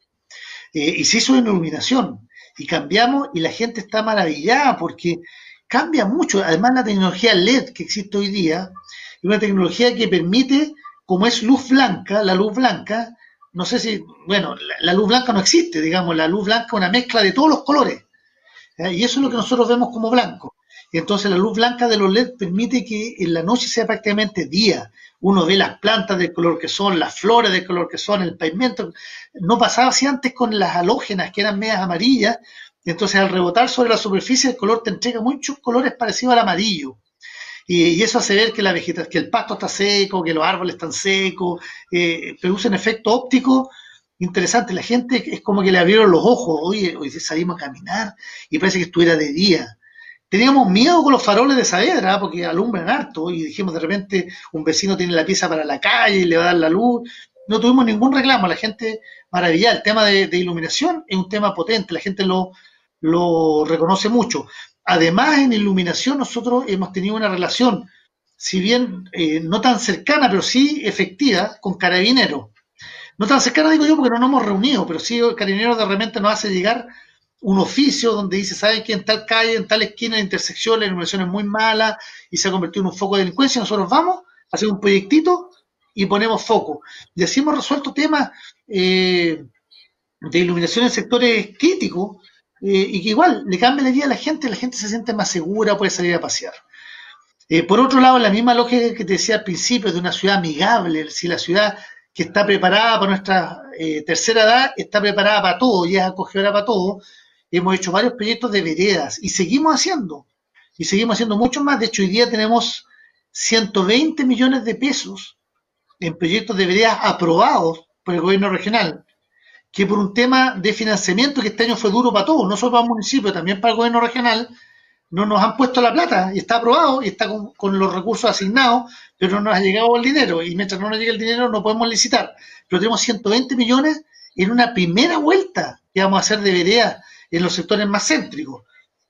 Speaker 4: Eh, y se hizo en iluminación. Y cambiamos y la gente está maravillada porque cambia mucho. Además, la tecnología LED que existe hoy día, una tecnología que permite, como es luz blanca, la luz blanca, no sé si, bueno, la, luz blanca no existe, digamos, la luz blanca es una mezcla de todos los colores. Y eso es lo que nosotros vemos como blanco. Y entonces la luz blanca de los LED permite que en la noche sea prácticamente día. Uno ve las plantas del color que son, las flores del color que son, el pavimento. No pasaba así antes con las halógenas que eran medias amarillas. Entonces al rebotar sobre la superficie el color te entrega muchos colores parecidos al amarillo. Y, eso hace ver que la vegetación, que el pasto está seco, que los árboles están secos, eh, produce un efecto óptico interesante. La gente es como que le abrieron los ojos, hoy, hoy salimos a caminar y parece que estuviera de día. Teníamos miedo con los faroles de Saavedra porque alumbran harto y dijimos de repente un vecino tiene la pieza para la calle y le va a dar la luz. No tuvimos ningún reclamo, la gente maravillada. El tema de, iluminación es un tema potente, la gente lo, lo reconoce mucho. Además en iluminación nosotros hemos tenido una relación, si bien eh, no tan cercana, pero sí efectiva, con carabineros. No tan cercana digo yo porque no nos hemos reunido, pero sí el carabinero de repente nos hace llegar un oficio donde dice, ¿saben que en tal calle, en tal esquina, en intersección, la iluminación es muy mala y se ha convertido en un foco de delincuencia? Nosotros vamos, hacemos un proyectito y ponemos foco. Y así hemos resuelto temas eh, de iluminación en sectores críticos eh, y que igual le cambia la vida a la gente, la gente se siente más segura, puede salir a pasear. Eh, por otro lado, la misma lógica que te decía al principio de una ciudad amigable, si la ciudad que está preparada para nuestra tercera edad está preparada para todo y es acogedora para todo, hemos hecho varios proyectos de veredas y seguimos haciendo, y seguimos haciendo mucho más. De hecho, hoy día tenemos 120 millones de pesos en proyectos de veredas aprobados por el gobierno regional, que por un tema de financiamiento que este año fue duro para todos, no solo para el municipio, también para el gobierno regional, no nos han puesto la plata y está aprobado y está con, los recursos asignados, pero no nos ha llegado el dinero y mientras no nos llegue el dinero no podemos licitar. Pero tenemos 120 millones en una primera vuelta que vamos a hacer de veredas en los sectores más céntricos.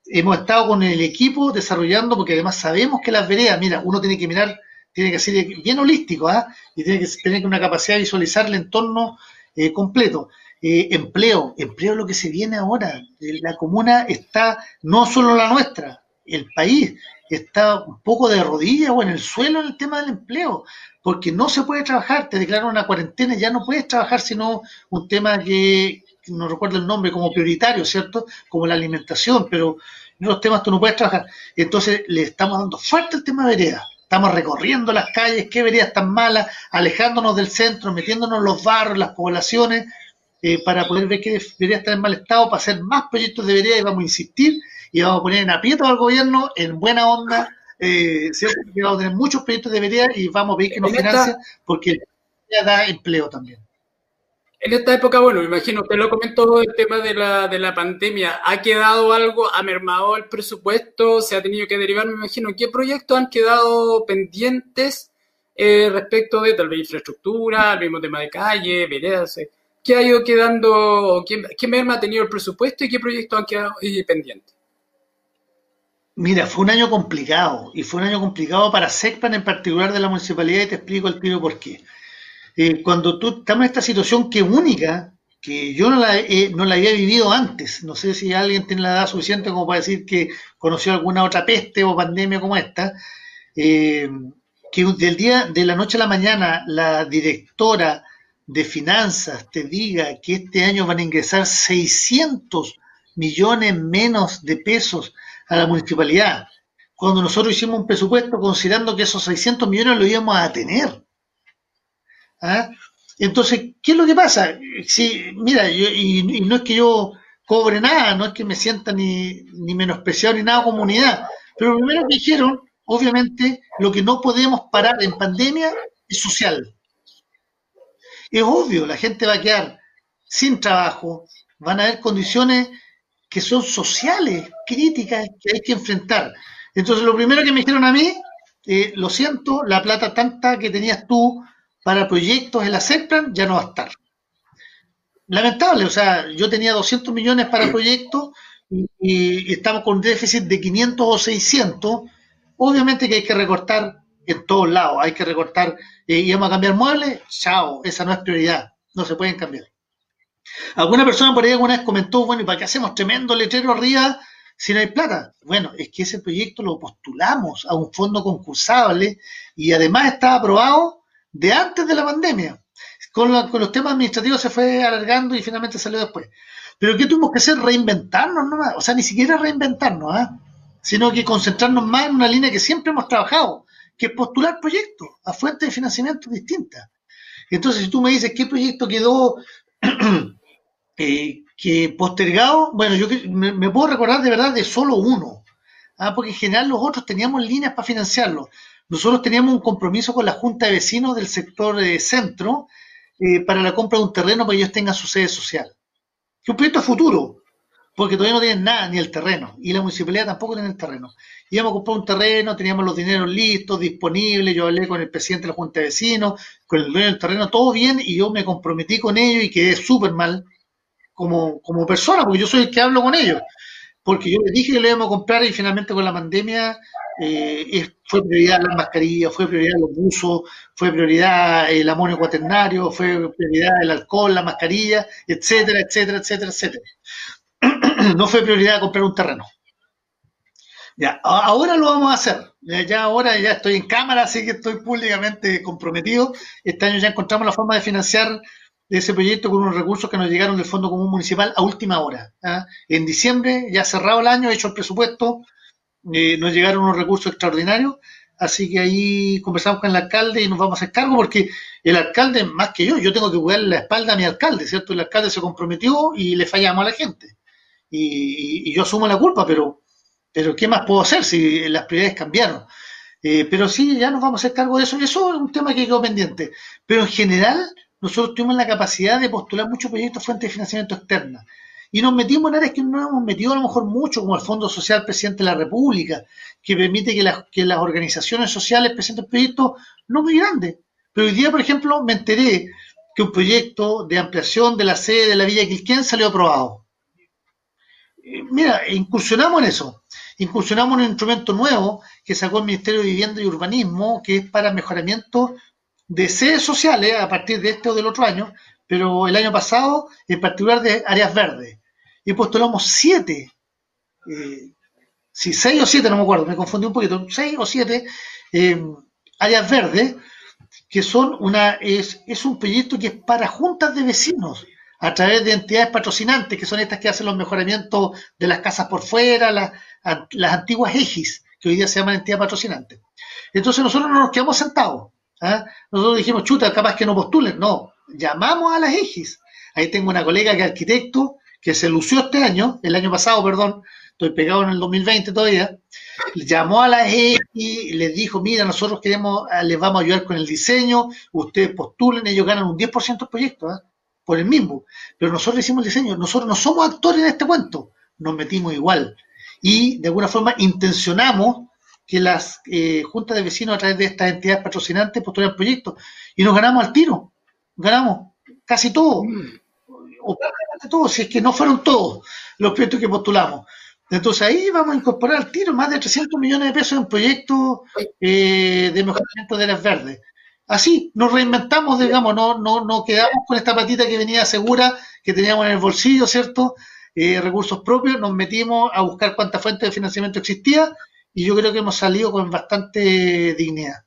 Speaker 4: Hemos estado con el equipo desarrollando, porque además sabemos que las veredas, mira, uno tiene que mirar, tiene que ser bien holístico, ¿ah? y tiene que tener una capacidad de visualizar el entorno eh, completo. Eh, empleo, empleo lo que se viene ahora. La comuna está, no solo la nuestra, el país está un poco de rodillas o en el suelo en el tema del empleo, porque no se puede trabajar, te declaran una cuarentena, ya no puedes trabajar sino un tema que, no recuerdo el nombre, como prioritario, ¿cierto? Como la alimentación, pero en los temas tú no puedes trabajar. Entonces le estamos dando fuerte el tema de veredas. Estamos recorriendo las calles, qué veredas tan malas, alejándonos del centro, metiéndonos en los barrios, las poblaciones, eh, para poder ver qué veredas están en mal estado, para hacer más proyectos de veredas y vamos a insistir y vamos a poner en aprieto al gobierno en buena onda, eh, ¿cierto? vamos a tener muchos proyectos de veredas y vamos a ver que nos financia porque da empleo también.
Speaker 3: En esta época, bueno, me imagino, usted lo comentó, el tema de la, de la pandemia, ¿ha quedado algo, ha mermado el presupuesto, se ha tenido que derivar, me imagino, qué proyectos han quedado pendientes eh, respecto de tal vez infraestructura, el mismo tema de calle, veredas, eh, qué ha ido quedando, qué, qué ha tenido el presupuesto y qué proyectos han quedado eh, pendientes?
Speaker 4: Mira, fue un año complicado y fue un año complicado para SECPAN en particular de la municipalidad y te explico el tiro por qué. Eh, cuando tú estamos en esta situación que única, que yo no la, no la había vivido antes, no sé si alguien tiene la edad suficiente como para decir que conoció alguna otra peste o pandemia como esta, eh, que del día, de la noche a la mañana, la directora de finanzas te diga que este año van a ingresar 600 millones menos de pesos a la municipalidad, cuando nosotros hicimos un presupuesto considerando que esos 600 millones lo íbamos a tener. ¿Ah? Entonces, ¿qué es lo que pasa? Si, mira, y, no es que yo cobre nada, no es que me sienta ni, ni menospreciado ni nada comunidad, pero lo primero que dijeron, obviamente, lo que no podemos parar en pandemia es social. Es obvio, la gente va a quedar sin trabajo, van a haber condiciones que son sociales, críticas, que hay que enfrentar. Entonces, lo primero que me dijeron a mí, eh, lo siento, la plata tanta que tenías tú para proyectos en la SECPLAN ya no va a estar. Lamentable, o sea, yo tenía 200 millones para proyectos y, estamos con un déficit de 500 o 600. Obviamente que hay que recortar en todos lados, hay que recortar, eh, y vamos a cambiar muebles, chao, esa no es prioridad, no se pueden cambiar. Alguna persona por ahí alguna vez comentó, bueno, ¿y para qué hacemos tremendo letrero arriba si no hay plata? Bueno, es que ese proyecto lo postulamos a un fondo concursable y además está aprobado de antes de la pandemia. Con, los temas administrativos se fue alargando y finalmente salió después. Pero ¿qué tuvimos que hacer? Reinventarnos nomás. O sea, ni siquiera reinventarnos, ¿ah? sino que concentrarnos más en una línea que siempre hemos trabajado, que postular proyectos a fuentes de financiamiento distintas. Entonces, si tú me dices qué proyecto quedó eh, que postergado, bueno, yo me, puedo recordar de verdad de solo uno, ¿ah? porque en general los otros teníamos líneas para financiarlo. Nosotros teníamos un compromiso con la Junta de Vecinos del sector de centro eh, para la compra de un terreno para que ellos tengan su sede social. Es un proyecto futuro, porque todavía no tienen nada, ni el terreno, y la municipalidad tampoco tiene el terreno. Íbamos a comprar un terreno, teníamos los dineros listos, disponibles, yo hablé con el presidente de la Junta de Vecinos, con el dueño del terreno, todo bien, y yo me comprometí con ellos y quedé súper mal como, como persona, porque yo soy el que hablo con ellos. porque yo le dije que lo íbamos a comprar y finalmente con la pandemia eh, fue prioridad las mascarillas, fue prioridad los buzos, fue prioridad el amonio cuaternario, fue prioridad el alcohol, la mascarilla, etcétera, etcétera, etcétera, etcétera. no fue prioridad comprar un terreno. Ya, ahora lo vamos a hacer. Ya, ahora ya estoy en cámara, así que estoy públicamente comprometido. Este año ya encontramos la forma de financiar ese proyecto con unos recursos que nos llegaron del Fondo Común Municipal a última hora. ¿ah? En diciembre, ya cerrado el año, hecho el presupuesto, eh, nos llegaron unos recursos extraordinarios, así que ahí conversamos con el alcalde y nos vamos a hacer cargo porque el alcalde, más que yo, yo tengo que jugar la espalda a mi alcalde, ¿cierto? El alcalde se comprometió y le fallamos a la gente. Y, yo asumo la culpa, pero, pero ¿qué más puedo hacer si las prioridades cambiaron? Eh, pero sí, ya nos vamos a hacer cargo de eso. Y eso es un tema que quedó pendiente. Pero en general, nosotros tuvimos la capacidad de postular muchos proyectos fuentes de financiamiento externa y nos metimos en áreas que no hemos metido a lo mejor mucho, como el Fondo Social Presidente de la República, que permite que las, que las organizaciones sociales presenten proyectos no muy grandes. Pero hoy día, por ejemplo, me enteré que un proyecto de ampliación de la sede de la Villa Quilquén salió aprobado. Eh, mira, incursionamos en eso. Incursionamos en un instrumento nuevo que sacó el Ministerio de Vivienda y Urbanismo, que es para mejoramiento de sedes sociales a partir de este o del otro año, pero el año pasado, en particular de áreas verdes y postulamos siete, eh, sí, seis o siete, no me acuerdo, me confundí un poquito, seis o siete eh, áreas verdes, que son una, es, es un proyecto que es para juntas de vecinos, a través de entidades patrocinantes, que son estas que hacen los mejoramientos de las casas por fuera, las, las antiguas EGIS, que hoy día se llaman entidades patrocinantes. Entonces nosotros no nos quedamos sentados. ¿ah? Nosotros dijimos, chuta, capaz que no postulen. No, llamamos a las EGIS. Ahí tengo una colega que es arquitecto, que se lució este año, el año pasado, perdón, estoy pegado en el 2020 todavía, llamó a la E y les dijo, mira, nosotros queremos, ah, les vamos a ayudar con el diseño, ustedes postulen, ellos ganan un 10% del proyecto, ¿eh? Por el mismo, pero nosotros hicimos el diseño, nosotros no somos actores en este cuento, nos metimos igual. Y de alguna forma intencionamos que las eh, juntas de vecinos a través de estas entidades patrocinantes postulen proyectos. Y nos ganamos al tiro, ganamos casi todo. Mm. O prácticamente todos, si es que no fueron todos los proyectos que postulamos. Entonces ahí vamos a incorporar al tiro más de 300 millones de pesos en proyectos eh, de mejoramiento de áreas verdes. Así, nos reinventamos, digamos, no, no, no quedamos con esta patita que venía segura, que teníamos en el bolsillo, ¿cierto? Eh, recursos propios, nos metimos a buscar cuántas fuentes de financiamiento existía y yo creo que hemos salido con bastante dignidad.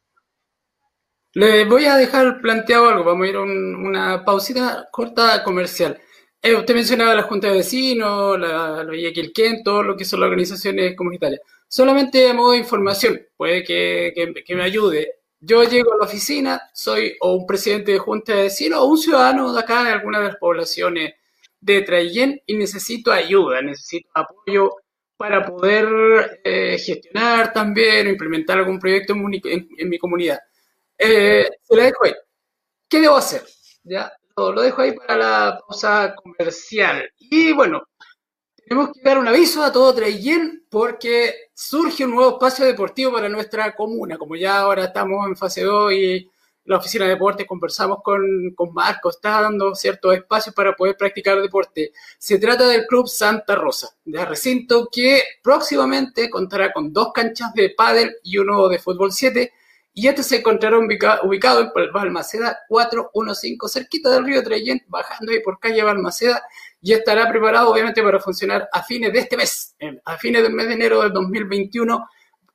Speaker 3: Le voy a dejar planteado algo, vamos a ir a una pausita corta comercial. Eh, usted mencionaba la Junta de Vecinos, la, la Villa Quilquén, todo lo que son las organizaciones comunitarias. Solamente a modo de información, puede que, que, me ayude. Yo llego a la oficina, soy o un presidente de Junta de Vecinos o un ciudadano de acá, de alguna de las poblaciones de Traillén, y necesito ayuda, necesito apoyo para poder eh, gestionar también o implementar algún proyecto en, mi comunidad. Eh, se la dejo ahí. ¿Qué debo hacer? ¿Ya? lo dejo ahí para la pausa comercial. Y bueno, tenemos que dar un aviso a todo Traillén porque surge un nuevo espacio deportivo para nuestra comuna. Como ya ahora estamos en fase 2 y la oficina de deporte conversamos con, con Marco, está dando ciertos espacios para poder practicar deporte. Se trata del Club Santa Rosa, de recinto que próximamente contará con dos canchas de pádel y uno de fútbol 7 y este se encontrará ubicado en Balmaceda 415, cerquita del río Trayén, bajando ahí por calle Balmaceda, y estará preparado obviamente para funcionar a fines de este mes, a fines del mes de enero del 2021.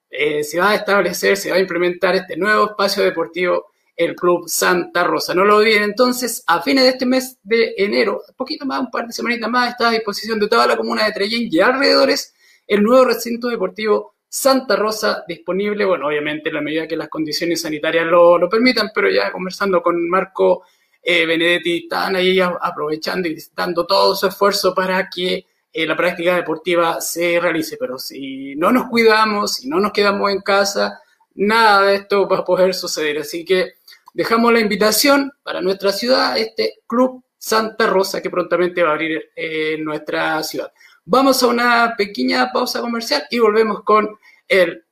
Speaker 3: Eh, se va a establecer, se va a implementar este nuevo espacio deportivo, el Club Santa Rosa. No lo olviden entonces, a fines de este mes de enero, poquito más, un par de semanitas más, está a disposición de toda la comuna de Trellín y alrededores el nuevo recinto deportivo Santa Rosa disponible, bueno, obviamente en la medida que las condiciones sanitarias lo, lo permitan, pero ya conversando con Marco eh, Benedetti, están ahí aprovechando y dando todo su esfuerzo para que eh, la práctica deportiva se realice, pero si no nos cuidamos, si no nos quedamos en casa, nada de esto va a poder suceder. Así que dejamos la invitación para nuestra ciudad, este Club Santa Rosa, que prontamente va a abrir eh, nuestra ciudad. Vamos a una pequeña pausa comercial y volvemos con el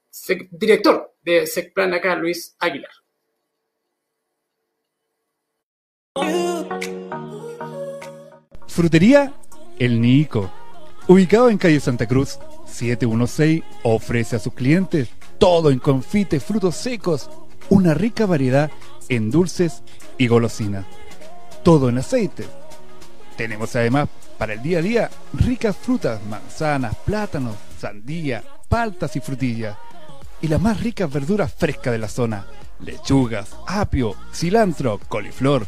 Speaker 3: director de SECPLAN acá, Luis Aguilar.
Speaker 2: Frutería El Nico Ubicado en calle Santa Cruz, 716 ofrece a sus clientes todo en confites, frutos secos, una rica variedad en dulces y golosinas. Todo en aceite. Tenemos además para el día a día ricas frutas, manzanas, plátanos, sandía, paltas y frutillas. Y las más ricas verduras frescas de la zona. Lechugas, apio, cilantro, coliflor.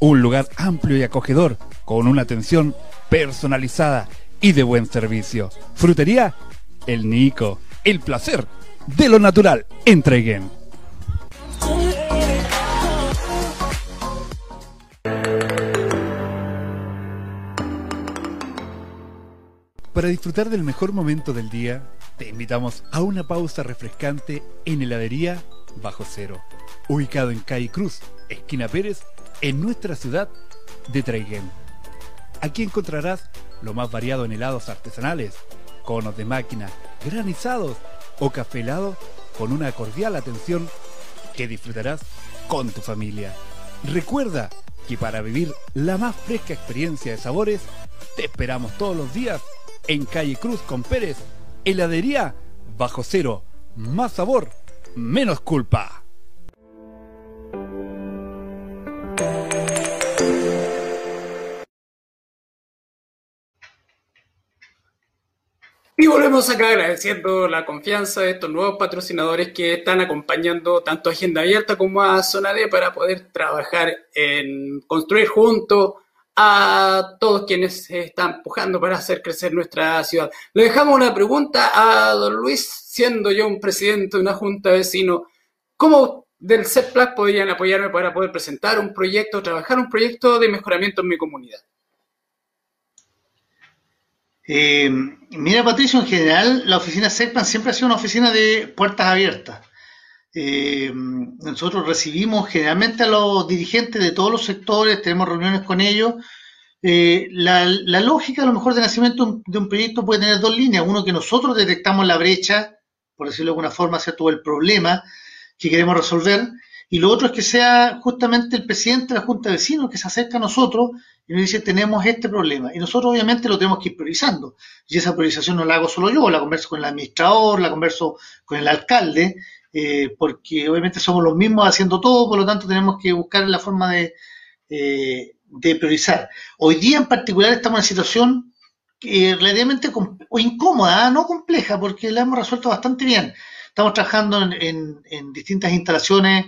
Speaker 2: Un lugar amplio y acogedor, con una atención personalizada y de buen servicio. Frutería El Nico. El placer de lo natural. Entreguen. Para disfrutar del mejor momento del día, te invitamos a una pausa refrescante en heladería Bajo Cero, ubicado en Calle Cruz, esquina Pérez, en nuestra ciudad de Traiguén. Aquí encontrarás lo más variado en helados artesanales, conos de máquina, granizados o café helado con una cordial atención que disfrutarás con tu familia. Recuerda que para vivir la más fresca experiencia de sabores, te esperamos todos los días en Calle Cruz con Pérez, heladería bajo cero, más sabor, menos culpa.
Speaker 3: Y volvemos acá agradeciendo la confianza de estos nuevos patrocinadores que están acompañando tanto a Agenda Abierta como a Zona D para poder trabajar en construir juntos a todos quienes se están empujando para hacer crecer nuestra ciudad. Le dejamos una pregunta a don Luis, siendo yo un presidente de una junta de vecinos, ¿cómo del CEPLAC podrían apoyarme para poder presentar un proyecto, trabajar un proyecto de mejoramiento en mi comunidad?
Speaker 4: Eh, mira, Patricio, en general, la oficina CEPLAN siempre ha sido una oficina de puertas abiertas. Eh, nosotros recibimos generalmente a los dirigentes de todos los sectores, tenemos reuniones con ellos. Eh, la, lógica, a lo mejor, de nacimiento de un proyecto puede tener dos líneas. Uno, que nosotros detectamos la brecha, por decirlo de alguna forma, sea todo el problema que queremos resolver. Y lo otro es que sea justamente el presidente de la Junta de Vecinos que se acerca a nosotros y nos dice, tenemos este problema. Y nosotros obviamente lo tenemos que ir priorizando. Y esa priorización no la hago solo yo, la converso con el administrador, la converso con el alcalde, eh, porque obviamente somos los mismos haciendo todo, por lo tanto tenemos que buscar la forma de, eh, priorizar. Hoy día en particular estamos en una situación eh, relativamente o incómoda, ¿ah? no compleja, porque la hemos resuelto bastante bien. Estamos trabajando en, distintas instalaciones,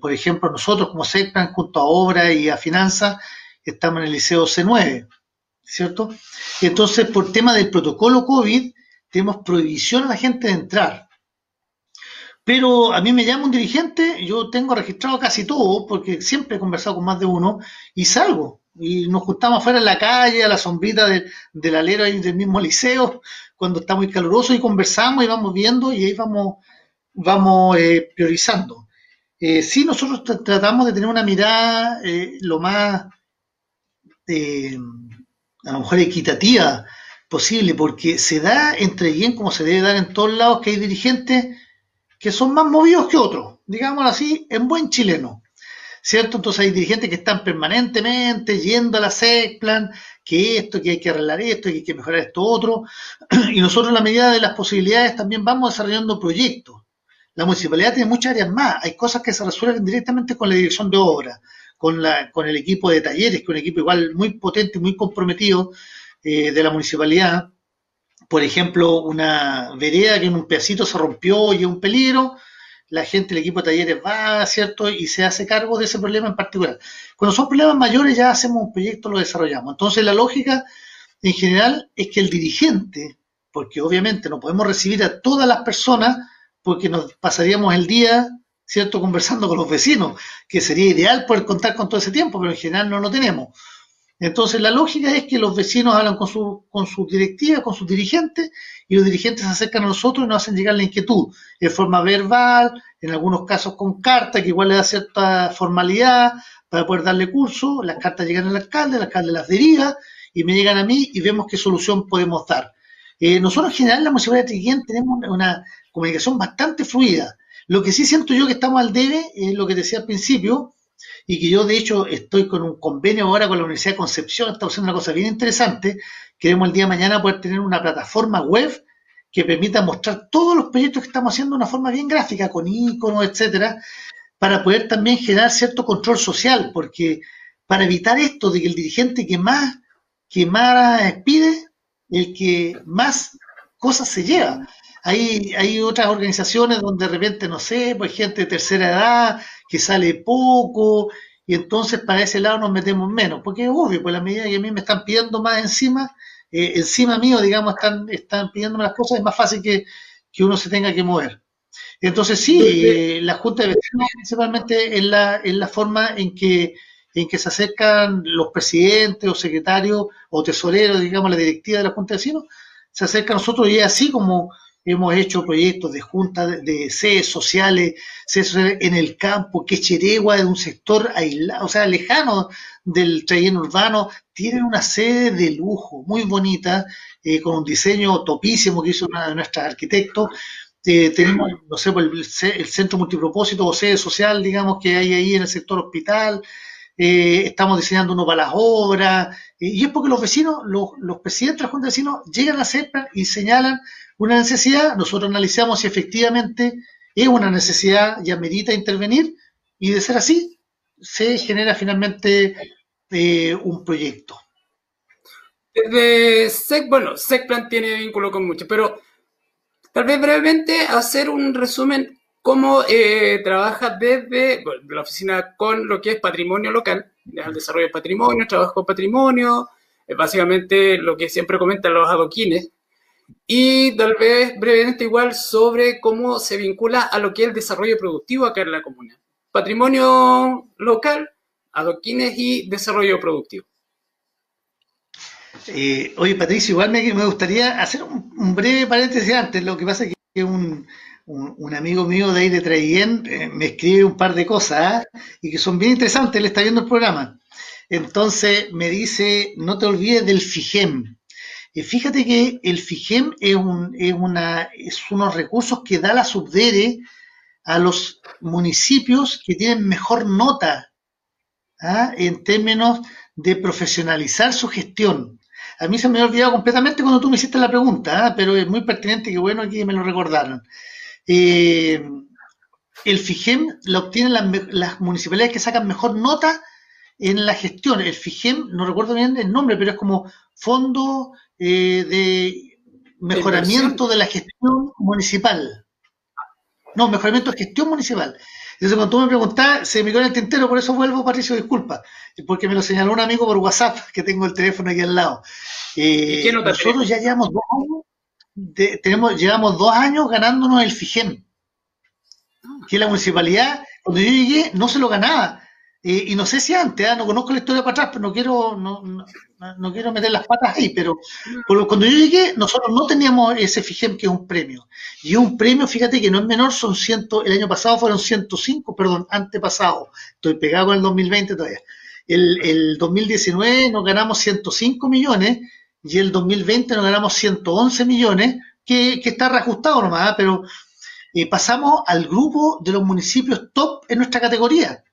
Speaker 4: por ejemplo, nosotros como SECPAN, junto a Obra y a Finanzas, estamos en el Liceo C9, ¿cierto? Entonces, por tema del protocolo COVID, tenemos prohibición a la gente de entrar. Pero a mí me llama un dirigente, yo tengo registrado casi todo, porque siempre he conversado con más de uno, y salgo. Y nos juntamos afuera en la calle, a la sombrita de, del alero ahí del mismo liceo, cuando está muy caluroso, y conversamos y vamos viendo, y ahí vamos, vamos eh, priorizando. Eh, sí, nosotros tratamos de tener una mirada eh, lo más, eh, a lo mejor equitativa posible, porque se da entre bien como se debe dar en todos lados que hay dirigentes que son más movidos que otros, digámoslo así, en buen chileno. ¿Cierto? Entonces hay dirigentes que están permanentemente yendo a la SECPLAN, que esto, que hay que arreglar esto, que hay que mejorar esto otro, y nosotros en la medida de las posibilidades también vamos desarrollando proyectos. La municipalidad tiene muchas áreas más, hay cosas que se resuelven directamente con la dirección de obra, con, la, con el equipo de talleres, que es un equipo igual muy potente, muy comprometido eh, de la municipalidad, por ejemplo, una vereda que en un pedacito se rompió y es un peligro, la gente, el equipo de talleres va, ¿cierto? Y se hace cargo de ese problema en particular. Cuando son problemas mayores ya hacemos un proyecto, lo desarrollamos. Entonces la lógica en general es que el dirigente, porque obviamente no podemos recibir a todas las personas porque nos pasaríamos el día, ¿cierto?, conversando con los vecinos, que sería ideal poder contar con todo ese tiempo, pero en general no lo tenemos. Entonces, la lógica es que los vecinos hablan con su, con sus directivas, con sus dirigentes, y los dirigentes se acercan a nosotros y nos hacen llegar la inquietud, en forma verbal, en algunos casos con carta, que igual le da cierta formalidad para poder darle curso. Las cartas llegan al alcalde, el alcalde las deriva y me llegan a mí y vemos qué solución podemos dar. Eh, nosotros en general en la Municipalidad de Triquén tenemos una comunicación bastante fluida. Lo que sí siento yo que estamos al debe, es lo que decía al principio, y que yo de hecho estoy con un convenio ahora con la Universidad de Concepción, estamos haciendo una cosa bien interesante, queremos el día de mañana poder tener una plataforma web que permita mostrar todos los proyectos que estamos haciendo de una forma bien gráfica, con iconos, etcétera, para poder también generar cierto control social, porque para evitar esto de que el dirigente que más, que más pide, el que más cosas se lleva. Hay, hay otras organizaciones donde de repente, no sé, pues gente de tercera edad que sale poco, y entonces para ese lado nos metemos menos, porque es obvio, pues la medida que a mí me están pidiendo más encima, eh, encima mío, digamos, están, están pidiéndome las cosas, es más fácil que, que uno se tenga que mover. Entonces sí, eh, la Junta de Vecinos principalmente es la, es la forma en que, en que se acercan los presidentes o secretarios o tesoreros, digamos, la directiva de la Junta de Vecinos, se acerca a nosotros y es así como hemos hecho proyectos de juntas de, sedes sociales, sedes sociales en el campo, que Cheregua es un sector aislado, o sea, lejano del relleno urbano, tienen una sede de lujo, muy bonita, eh, con un diseño topísimo que hizo una de nuestras arquitectos. Eh, tenemos, no sé, el, el, centro multipropósito o sede social, digamos, que hay ahí en el sector hospital. Eh, estamos diseñando uno para las obras, y es porque los vecinos, los, los presidentes de la Junta de Vecinos llegan a CEPLAN y señalan una necesidad, nosotros analizamos si efectivamente es una necesidad y amerita intervenir, y de ser así, se genera finalmente eh, un proyecto.
Speaker 3: Desde SEC, bueno, SECPLAN tiene vínculo con mucho, pero tal vez brevemente hacer un resumen cómo eh, trabaja desde la oficina con lo que es patrimonio local, el desarrollo de patrimonio, trabajo con patrimonio, básicamente lo que siempre comentan los adoquines, y tal vez brevemente igual sobre cómo se vincula a lo que es el desarrollo productivo acá en la comuna. Patrimonio local, adoquines y desarrollo productivo.
Speaker 4: Eh, oye, Patricio, igual me, gustaría hacer un, breve paréntesis antes. Lo que pasa es que un, un, amigo mío de ahí de Traiguén eh, me escribe un par de cosas ¿ah? y que son bien interesantes. Él está viendo el programa. Entonces me dice, no te olvides del FIGEM. Y fíjate que el FIGEM es, unos recursos que da la subdere a los municipios que tienen mejor nota ¿ah? en términos de profesionalizar su gestión. A mí se me había olvidado completamente cuando tú me hiciste la pregunta, ¿ah? pero es muy pertinente y bueno que me lo recordaron. Eh, el FIGEM lo obtienen las, las, municipalidades que sacan mejor nota en la gestión. El FIGEM, no recuerdo bien el nombre, pero es como Fondo eh, de Mejoramiento de la Gestión Municipal. No, Mejoramiento de Gestión Municipal. Entonces, cuando tú me preguntas, se me quedó en el tintero, por eso vuelvo, Patricio, disculpa, porque me lo señaló un amigo por WhatsApp, que tengo el teléfono aquí al lado. Eh, nosotros ya llevamos dos años, tenemos, llevamos dos años ganándonos el FIGEM, que la municipalidad, cuando yo llegué, no se lo ganaba. Eh, y no sé si antes, ¿ah? no conozco la historia para atrás, pero no quiero, no, no, quiero meter las patas ahí, pero cuando yo llegué, nosotros no teníamos ese FIGEM que es un premio. Y un premio, fíjate que no es menor, son ciento, el año pasado fueron 105, perdón, antepasado. Estoy pegado con el 2020 todavía. El, el 2019 nos ganamos 105 millones y el 2020 nos ganamos 111 millones, que, que está reajustado nomás, ¿ah? pero eh, pasamos al grupo de los municipios top en nuestra categoría.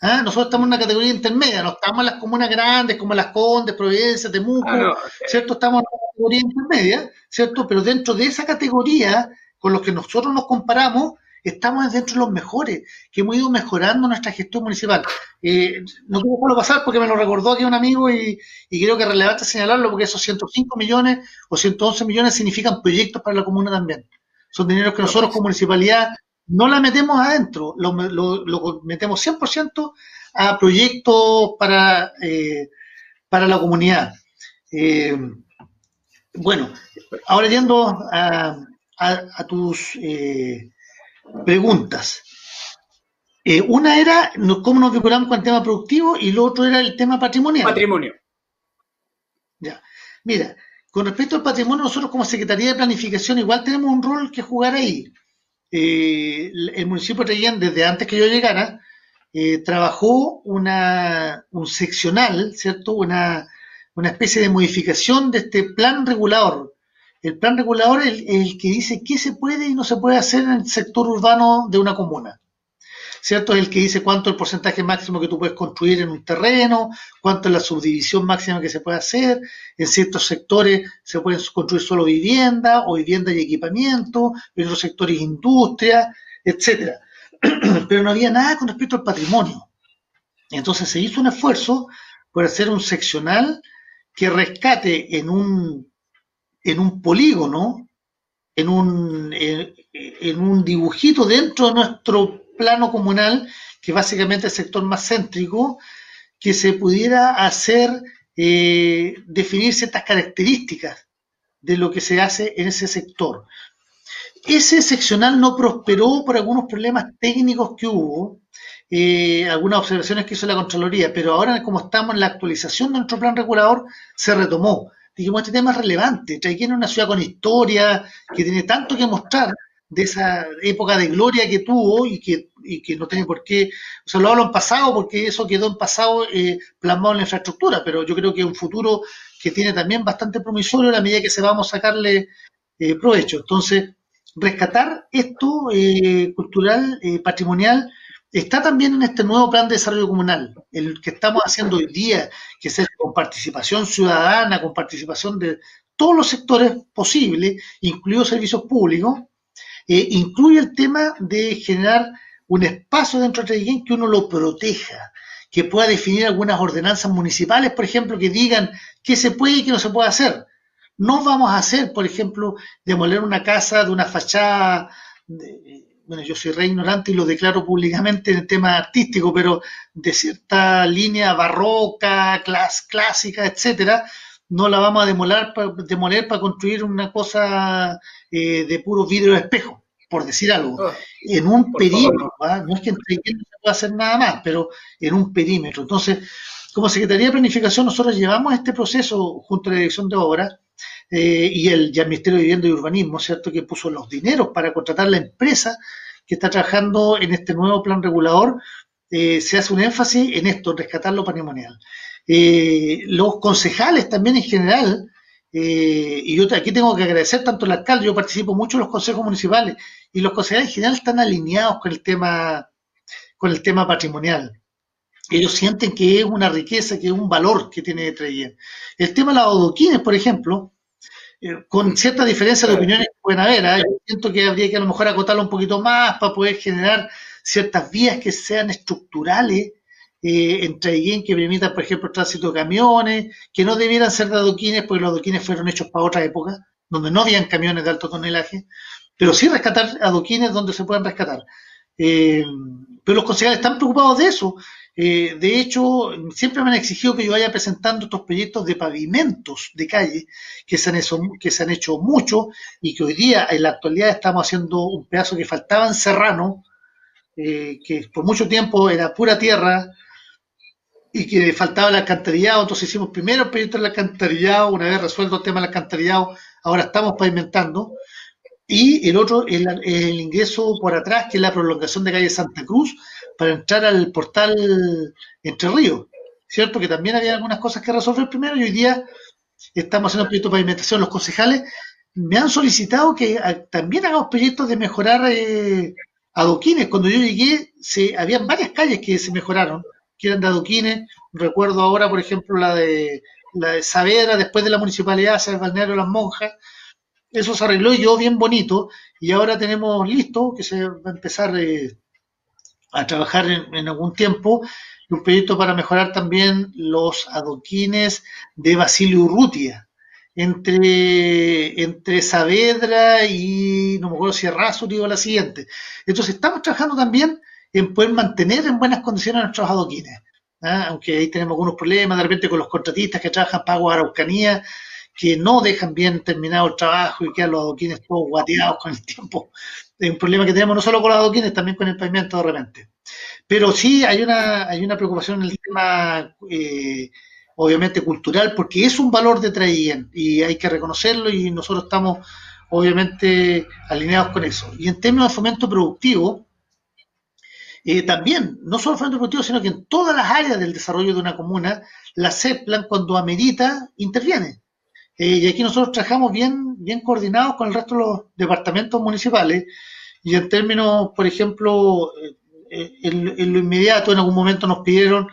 Speaker 4: ¿Ah? Nosotros estamos en una categoría intermedia, no estamos en las comunas grandes como las Condes, Providencia, Temuco, ah, ¿cierto? Estamos en una categoría intermedia, ¿cierto? Pero dentro de esa categoría, con los que nosotros nos comparamos, estamos dentro de los mejores, que hemos ido mejorando nuestra gestión municipal. Eh, no quiero dejarlo pasar porque me lo recordó aquí un amigo y, creo que es relevante señalarlo porque esos 105 millones o 111 millones significan proyectos para la comuna también. Son dineros que nosotros como municipalidad no la metemos adentro, lo, metemos 100% a proyectos para, eh, para la comunidad. Eh, bueno, ahora yendo a, tus preguntas. una era cómo nos vinculamos con el tema productivo y lo otro era el tema patrimonial.
Speaker 3: Patrimonio.
Speaker 4: Ya. Mira, con respecto al patrimonio, nosotros como Secretaría de Planificación igual tenemos un rol que jugar ahí eh, el municipio de Trellán, desde antes que yo llegara, eh, trabajó una, un seccional, ¿cierto? Una, una especie de modificación de este plan regulador. El plan regulador es el, que dice qué se puede y no se puede hacer en el sector urbano de una comuna. ¿cierto? Es el que dice cuánto es el porcentaje máximo que tú puedes construir en un terreno, cuánto es la subdivisión máxima que se puede hacer. En ciertos sectores se pueden construir solo vivienda o vivienda y equipamiento, en otros sectores industria, etcétera. Pero no había nada con respecto al patrimonio. Entonces se hizo un esfuerzo por hacer un seccional que rescate en un, en un polígono, en un, en un dibujito dentro de nuestro plano comunal, que básicamente es el sector más céntrico, que se pudiera hacer, eh, definir ciertas características de lo que se hace en ese sector. Ese seccional no prosperó por algunos problemas técnicos que hubo, eh, algunas observaciones que hizo la Contraloría, pero ahora como estamos en la actualización de nuestro plan regulador, se retomó. Dijimos, este tema es relevante, Traiguén es una ciudad con historia, que tiene tanto que mostrar, de esa época de gloria que tuvo y que, y que no tiene por qué, o sea, lo hablo en pasado porque eso quedó en pasado eh, plasmado en la infraestructura, pero yo creo que es un futuro que tiene también bastante promisorio a la medida que se vamos a sacarle eh, provecho. Entonces, rescatar esto eh, cultural, eh, patrimonial, está también en este nuevo plan de desarrollo comunal, el que estamos haciendo hoy día, que es con participación ciudadana, con participación de todos los sectores posibles, incluidos servicios públicos, eh, incluye el tema de generar un espacio dentro de Traiguén que uno lo proteja, que pueda definir algunas ordenanzas municipales, por ejemplo, que digan qué se puede y qué no se puede hacer. No vamos a hacer, por ejemplo, demoler una casa de una fachada, bueno, yo soy re ignorante y lo declaro públicamente en el tema artístico, pero de cierta línea barroca, clásica, etcétera, no la vamos a demoler, demoler para construir una cosa eh, de puro vidrio de espejo, por decir algo. Ah, en un perímetro, ¿ah? no es que entre no se pueda hacer nada más, pero en un perímetro. Entonces, como Secretaría de Planificación, nosotros llevamos este proceso junto a la Dirección de Obras eh, y el Ministerio de Vivienda y Urbanismo, ¿cierto?, que puso los dineros para contratar la empresa que está trabajando en este nuevo plan regulador. Eh, se hace un énfasis en esto, rescatar lo patrimonial. Eh, los concejales también en general, y yo aquí tengo que agradecer tanto al alcalde, yo participo mucho en los consejos municipales, y los concejales en general están alineados con el tema, con el tema patrimonial. Ellos sienten que es una riqueza, que es un valor que tiene Treyen. El tema de los adoquines, por ejemplo, eh, con cierta diferencia de opiniones que pueden haber, yo siento que habría que a lo mejor acotarlo un poquito más para poder generar ciertas vías que sean estructurales eh, entre alguien que permitan, por ejemplo, el tránsito de camiones, que no debieran ser de adoquines, porque los adoquines fueron hechos para otra época, donde no habían camiones de alto tonelaje, pero sí rescatar adoquines donde se puedan rescatar. Eh, pero los concejales están preocupados de eso. Eh, de hecho, siempre me han exigido que yo vaya presentando estos proyectos de pavimentos de calle, que se han hecho, que se han hecho mucho y que hoy día, en la actualidad, estamos haciendo un pedazo que faltaba en Serrano, que por mucho tiempo era pura tierra, y que faltaba el alcantarillado, entonces hicimos primero el proyecto del alcantarillado, una vez resuelto el tema del alcantarillado, ahora estamos pavimentando, y el otro es el, ingreso por atrás, que es la prolongación de calle Santa Cruz, para entrar al portal Entre Ríos, ¿cierto? Que también había algunas cosas que resolver primero, y hoy día estamos haciendo proyectos de pavimentación, los concejales me han solicitado que también hagamos proyectos de mejorar eh, adoquines. Cuando yo llegué, se, habían varias calles que se mejoraron, que eran de adoquines. Recuerdo ahora, por ejemplo, la de, la de Saavedra, después de la municipalidad, el balneario Las Monjas. Eso se arregló y yo bien bonito. Y ahora tenemos listo, que se va a empezar eh, a trabajar en, algún tiempo, un proyecto para mejorar también los adoquines de Basilio Urrutia. Entre, entre Saavedra y no me acuerdo si Errázuriz o la siguiente. Entonces estamos trabajando también en poder mantener en buenas condiciones nuestros adoquines. ¿ah? Aunque ahí tenemos algunos problemas de repente con los contratistas que trabajan pago a Araucanía, que no dejan bien terminado el trabajo y quedan los adoquines todos guateados con el tiempo. Es un problema que tenemos no solo con los adoquines, también con el pavimento de repente. Pero sí hay una, hay una preocupación en el tema, eh, obviamente, cultural, porque es un valor de Traillén y hay que reconocerlo y nosotros estamos, obviamente, alineados con eso. Y en términos de fomento productivo, eh, también, no solo fomento productivo, sino que en todas las áreas del desarrollo de una comuna, la CEPLAN, cuando amerita, interviene. Eh, y aquí nosotros trabajamos bien, bien coordinados con el resto de los departamentos municipales. Y en términos, por ejemplo, eh, en, lo inmediato, en algún momento nos pidieron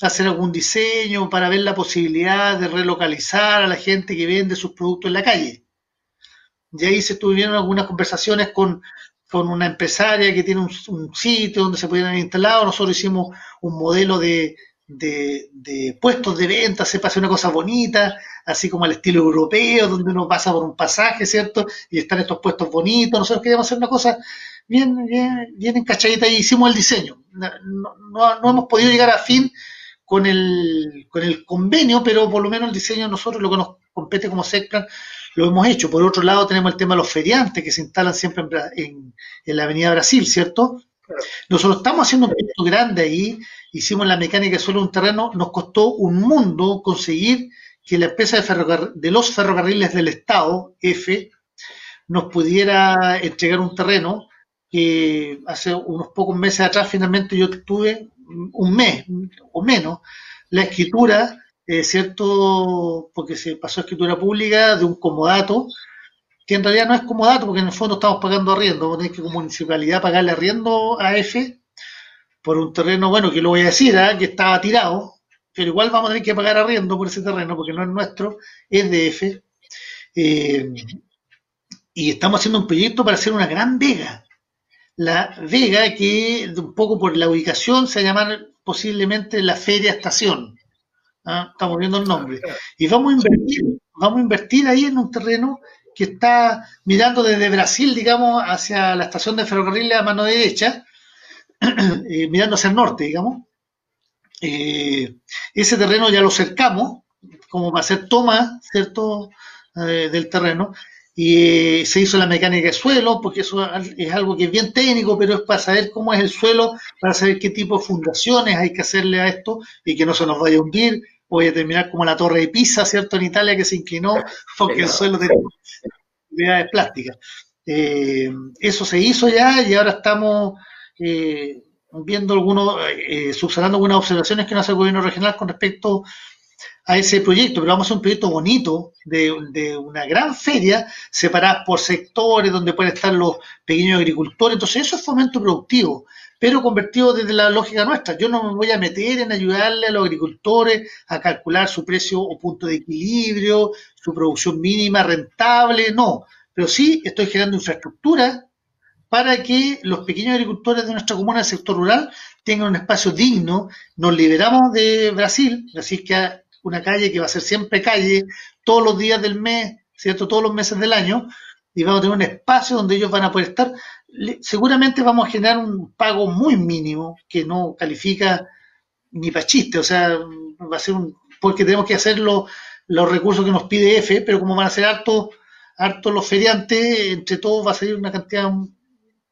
Speaker 4: hacer algún diseño para ver la posibilidad de relocalizar a la gente que vende sus productos en la calle. Y ahí se tuvieron algunas conversaciones con, con una empresaria que tiene un, sitio donde se pudieran instalar. Nosotros hicimos un modelo de, de, puestos de venta, se pasa una cosa bonita, así como al estilo europeo, donde uno pasa por un pasaje, ¿cierto? Y están estos puestos bonitos. Nosotros queríamos hacer una cosa bien, bien, bien encachadita y hicimos el diseño. No, no, no hemos podido llegar a fin con el, con el convenio, pero por lo menos el diseño nosotros, lo que nos compete como SECPLAN, lo hemos hecho. Por otro lado, tenemos el tema de los feriantes que se instalan siempre en, en, la Avenida Brasil, ¿cierto? Nosotros estamos haciendo un proyecto grande ahí, hicimos la mecánica de suelo un terreno, nos costó un mundo conseguir que la empresa de, de los ferrocarriles del Estado, F, nos pudiera entregar un terreno que hace unos pocos meses atrás finalmente yo tuve un mes o menos la escritura, eh, ¿cierto? Porque se pasó a escritura pública de un comodato, que en realidad no es comodato, porque en el fondo estamos pagando arriendo, vos tenés que como municipalidad pagarle arriendo a F por un terreno, bueno, que lo voy a decir, ¿eh? que estaba tirado, pero igual vamos a tener que pagar arriendo por ese terreno, porque no es nuestro, es de F. Eh, y estamos haciendo un proyecto para hacer una gran vega, la Vega, que un poco por la ubicación se va a llamar posiblemente la Feria Estación. ¿ah? Estamos viendo el nombre. Y vamos a invertir, vamos a invertir ahí en un terreno que está mirando desde Brasil, digamos, hacia la estación de ferrocarril a mano derecha, eh, mirando hacia el norte, digamos. Eh, ese terreno ya lo cercamos, como para hacer toma, ¿cierto?, eh, del terreno y se hizo la mecánica de suelo, porque eso es algo que es bien técnico, pero es para saber cómo es el suelo, para saber qué tipo de fundaciones hay que hacerle a esto y que no se nos vaya a hundir, vaya a terminar como la torre de Pisa, ¿cierto? En Italia que se inclinó porque el suelo tenía propiedades plásticas. Eh, eso se hizo ya y ahora estamos eh, viendo algunos, eh, subsanando algunas observaciones que nos hace el gobierno regional con respecto a ese proyecto, pero vamos a hacer un proyecto bonito de, una gran feria separada por sectores donde pueden estar los pequeños agricultores. Entonces, eso es fomento productivo, pero convertido desde la lógica nuestra. Yo no me voy a meter en ayudarle a los agricultores a calcular su precio o punto de equilibrio, su producción mínima rentable, no. Pero sí estoy generando infraestructura para que los pequeños agricultores de nuestra comuna del sector rural tengan un espacio digno. Nos liberamos de Brasil, Brasil que una calle que va a ser siempre calle todos los días del mes, ¿cierto? Todos los meses del año, y vamos a tener un espacio donde ellos van a poder estar. Seguramente vamos a generar un pago muy mínimo que no califica ni para chiste, o sea, va a ser un, porque tenemos que hacer los, recursos que nos pide F, pero como van a ser hartos harto los feriantes, entre todos va a salir una cantidad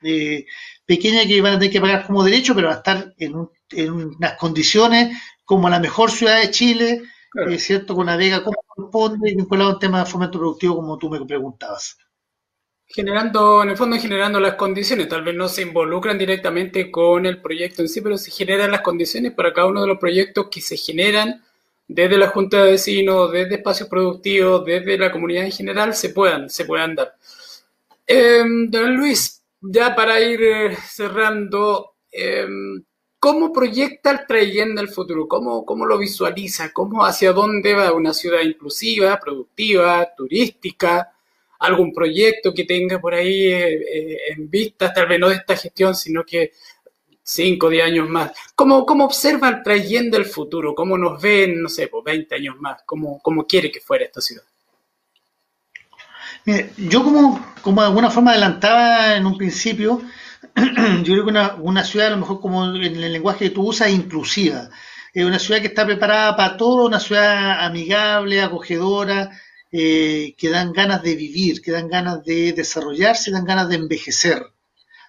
Speaker 4: eh, pequeña que van a tener que pagar como derecho, pero va a estar en, en unas condiciones como la mejor ciudad de Chile, es cierto, con la Vega como corresponde vinculado al tema de fomento productivo como tú me preguntabas.
Speaker 3: Generando, en el fondo generando las condiciones, tal vez no se involucran directamente con el proyecto en sí, pero se generan las condiciones para cada uno de los proyectos que se generan desde la Junta de Vecinos, desde espacios productivos, desde la comunidad en general, se puedan, se puedan dar. Eh, don Luis, ya para ir eh, cerrando, eh, ¿Cómo proyecta el trayendo el futuro? ¿Cómo, ¿Cómo lo visualiza? ¿Cómo hacia dónde va una ciudad inclusiva, productiva, turística? ¿Algún proyecto que tenga por ahí eh, eh, en vista, tal vez no de esta gestión, sino que 5 o 10 años más? ¿Cómo, ¿Cómo observa el trayendo el futuro? ¿Cómo nos ven, no sé, por pues, 20 años más? ¿Cómo, ¿Cómo quiere que fuera esta ciudad?
Speaker 4: Mire, yo como, como de alguna forma adelantaba en un principio, yo creo que una, una, ciudad, a lo mejor como en el lenguaje que tú usas, inclusiva. Es una ciudad que está preparada para todo, una ciudad amigable, acogedora, eh, que dan ganas de vivir, que dan ganas de desarrollarse, dan ganas de envejecer.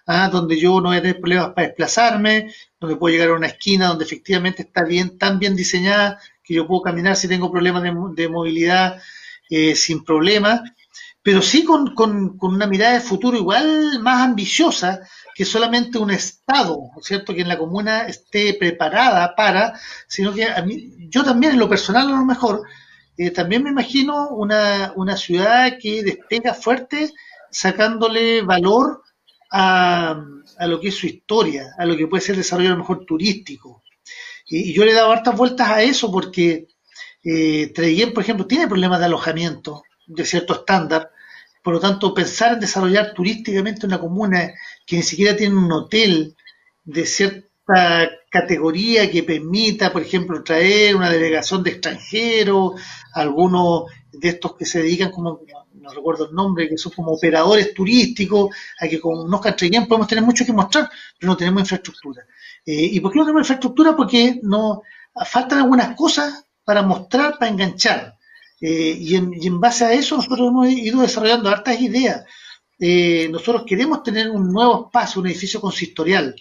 Speaker 4: ¿ah? Donde yo no voy a tener problemas para desplazarme, donde puedo llegar a una esquina donde efectivamente está bien, tan bien diseñada que yo puedo caminar si tengo problemas de, movilidad eh, sin problemas, pero sí con, con, con, una mirada de futuro igual más ambiciosa, que solamente un Estado, ¿cierto?, que en la comuna esté preparada para, sino que a mí, yo también en lo personal a lo mejor, eh, también me imagino una, una ciudad que despega fuerte sacándole valor a, lo que es su historia, a lo que puede ser desarrollo a lo mejor turístico. Y, yo le he dado hartas vueltas a eso porque eh, por ejemplo, tiene problemas de alojamiento de cierto estándar, por lo tanto, pensar en desarrollar turísticamente una comuna que ni siquiera tiene un hotel de cierta categoría que permita, por ejemplo, traer una delegación de extranjeros, algunos de estos que se dedican como, no recuerdo el nombre, que son como operadores turísticos, a que con unos bien podemos tener mucho que mostrar, pero no tenemos infraestructura. Eh, ¿Y por qué no tenemos infraestructura? Porque no faltan algunas cosas para mostrar, para enganchar. Eh, y, en, base a eso nosotros hemos ido desarrollando hartas ideas. Eh, nosotros queremos tener un nuevo espacio, un edificio consistorial,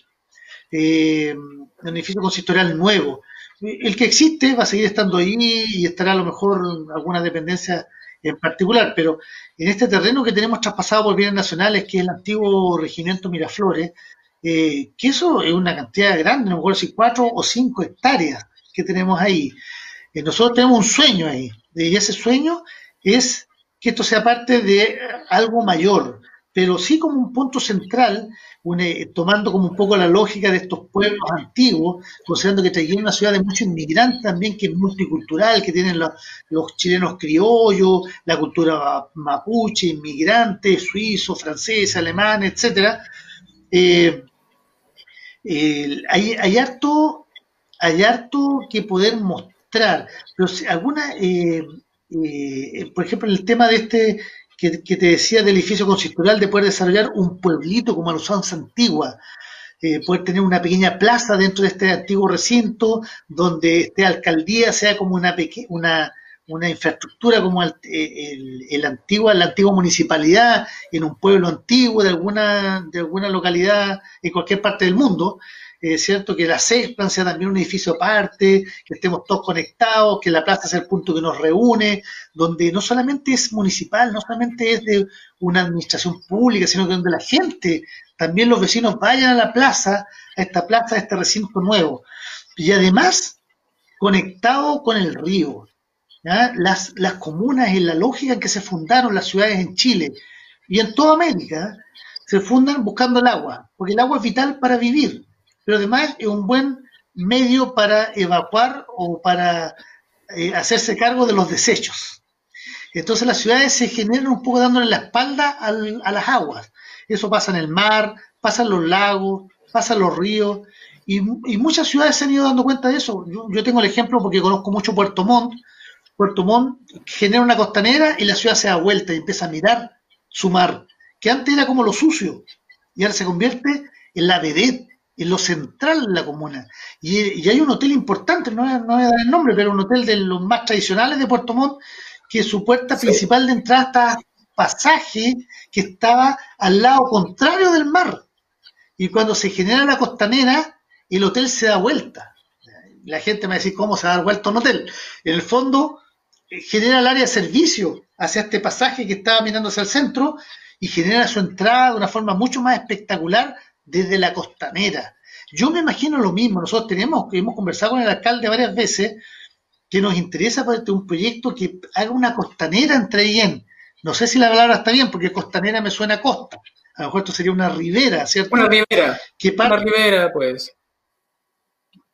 Speaker 4: eh, un edificio consistorial nuevo. El que existe va a seguir estando ahí y estará a lo mejor alguna dependencia en particular, pero en este terreno que tenemos traspasado por bienes nacionales, que es el antiguo regimiento Miraflores, que eso es una cantidad grande, no me acuerdo si cuatro o cinco hectáreas que tenemos ahí. nosotros tenemos un sueño ahí, y ese sueño es que esto sea parte de algo mayor, pero sí como un punto central, eh, tomando como un poco la lógica de estos pueblos antiguos, considerando que Traiguén es una ciudad de muchos inmigrantes también, que es multicultural, que tienen los, chilenos criollos, la cultura mapuche, inmigrantes, suizos, franceses, alemanes, etcétera. Eh, hay, hay, harto, hay harto que poder mostrar pero alguna, eh, eh, por ejemplo, el tema de este que, te decía del edificio consistorial, de poder desarrollar un pueblito como la usanza antigua, eh, poder tener una pequeña plaza dentro de este antiguo recinto, donde esta alcaldía sea como una, una, una infraestructura como el, el, antigua, la antigua municipalidad en un pueblo antiguo de alguna, de alguna localidad en cualquier parte del mundo, es cierto que la CESPLAN sea también un edificio aparte, que estemos todos conectados, que la plaza sea el punto que nos reúne, donde no solamente es municipal, no solamente es de una administración pública, sino que donde la gente, también los vecinos vayan a la plaza, a esta plaza, a este recinto nuevo. Y además, conectado con el río. Las, las comunas, en la lógica en que se fundaron las ciudades en Chile y en toda América, se fundan buscando el agua, porque el agua es vital para vivir pero además es un buen medio para evacuar o para eh, hacerse cargo de los desechos. Entonces las ciudades se generan un poco dándole la espalda a las aguas. Eso pasa en el mar, pasa en los lagos, pasa en los ríos, y, muchas ciudades se han ido dando cuenta de eso. Yo, tengo el ejemplo porque conozco mucho Puerto Montt. Puerto Montt genera una costanera y la ciudad se da vuelta y empieza a mirar su mar, que antes era como lo sucio, y ahora se convierte en la vedette en lo central de la comuna. Y, hay un hotel importante, no, no voy a dar el nombre, pero un hotel de los más tradicionales de Puerto Montt, que su puerta principal de entrada está pasaje que estaba al lado contrario del mar. Y cuando se genera la costanera, el hotel se da vuelta. La gente me va a decir, ¿cómo se da vuelta un hotel? En el fondo, eh, genera el área de servicio hacia este pasaje que estaba mirando hacia el centro y genera su entrada de una forma mucho más espectacular desde la costanera. Yo me imagino lo mismo, nosotros tenemos, hemos conversado con el alcalde varias veces, que nos interesa un proyecto que haga una costanera entre bien. No sé si la palabra está bien, porque costanera me suena a costa. A lo mejor esto sería una ribera, ¿cierto?
Speaker 3: Una ribera. una ribera, pues.